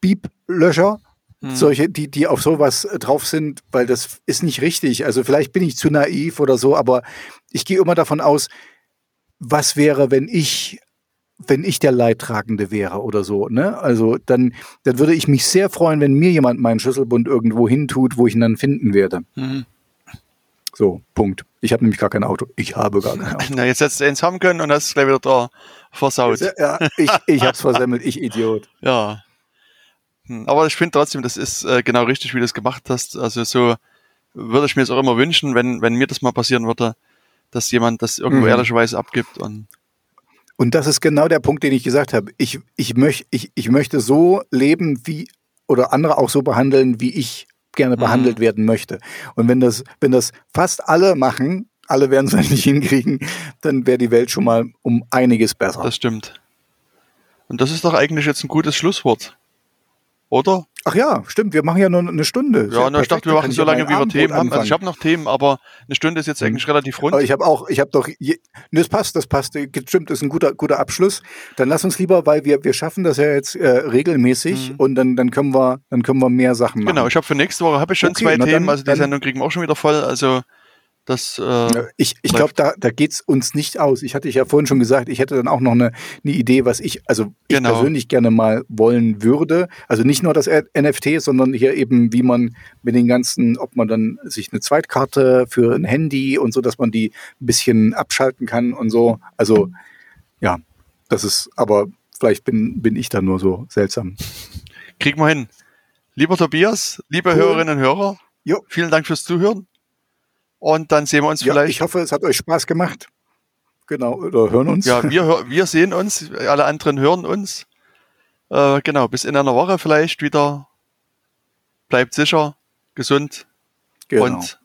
Beep-Löscher, hm. solche, die, die auf sowas drauf sind, weil das ist nicht richtig. Also vielleicht bin ich zu naiv oder so, aber ich gehe immer davon aus, was wäre, wenn ich wenn ich der Leidtragende wäre oder so, ne? Also dann, dann würde ich mich sehr freuen, wenn mir jemand meinen Schlüsselbund irgendwo hin tut, wo ich ihn dann finden werde. Mhm. So, Punkt. Ich habe nämlich gar kein Auto. Ich habe gar kein Auto. Na, jetzt hättest du eins haben können und hast es gleich wieder da versaut. Ja, ich, ich habe es versemmelt, ich Idiot. Ja. Hm, aber ich finde trotzdem, das ist äh, genau richtig, wie du es gemacht hast. Also so würde ich mir es auch immer wünschen, wenn, wenn mir das mal passieren würde, dass jemand das irgendwo mhm. ehrlicherweise abgibt. Und Und das ist genau der Punkt, den ich gesagt habe. Ich, ich, möch, ich, ich möchte so leben, wie oder andere auch so behandeln, wie ich gerne mhm. behandelt werden möchte. Und wenn das, wenn das fast alle machen, alle werden es nicht hinkriegen, dann wäre die Welt schon mal um einiges besser. Das stimmt. Und das ist doch eigentlich jetzt ein gutes Schlusswort. Oder? Ach ja, stimmt, wir machen ja nur eine Stunde. Ja, na, ich dachte, wir machen so lange, wie wir Themen haben. Also ich habe noch Themen, aber eine Stunde ist jetzt eigentlich hm. relativ rund. Aber ich habe auch, ich habe doch, je, das passt, das passt, stimmt, das ist ein guter, guter Abschluss. Dann lass uns lieber, weil wir, wir schaffen das ja jetzt äh, regelmäßig mhm. und dann, dann können wir, dann können wir mehr Sachen machen. Genau, ich habe für nächste Woche habe ich schon okay, zwei Themen, dann, also die Sendung kriegen wir auch schon wieder voll, also das, äh, ich ich glaube, da, da geht's uns nicht aus. Ich hatte ja vorhin schon gesagt, ich hätte dann auch noch eine, eine Idee, was ich, also ich genau. persönlich gerne mal wollen würde. Also nicht nur das NFT, sondern hier eben, wie man mit den ganzen, ob man dann sich eine Zweitkarte für ein Handy und so, dass man die ein bisschen abschalten kann und so. Also ja, das ist, aber vielleicht bin, bin ich da nur so seltsam. Kriegen wir hin. Lieber Tobias, liebe cool. Hörerinnen und Hörer, jo. vielen Dank fürs Zuhören. Und dann sehen wir uns ja, vielleicht. Ich hoffe, es hat euch Spaß gemacht. Genau, oder hören uns. Ja, wir, wir sehen uns, alle anderen hören uns. Äh, genau, bis in einer Woche vielleicht wieder. Bleibt sicher, gesund genau. und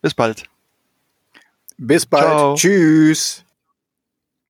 bis bald. Bis bald. Ciao. Tschüss.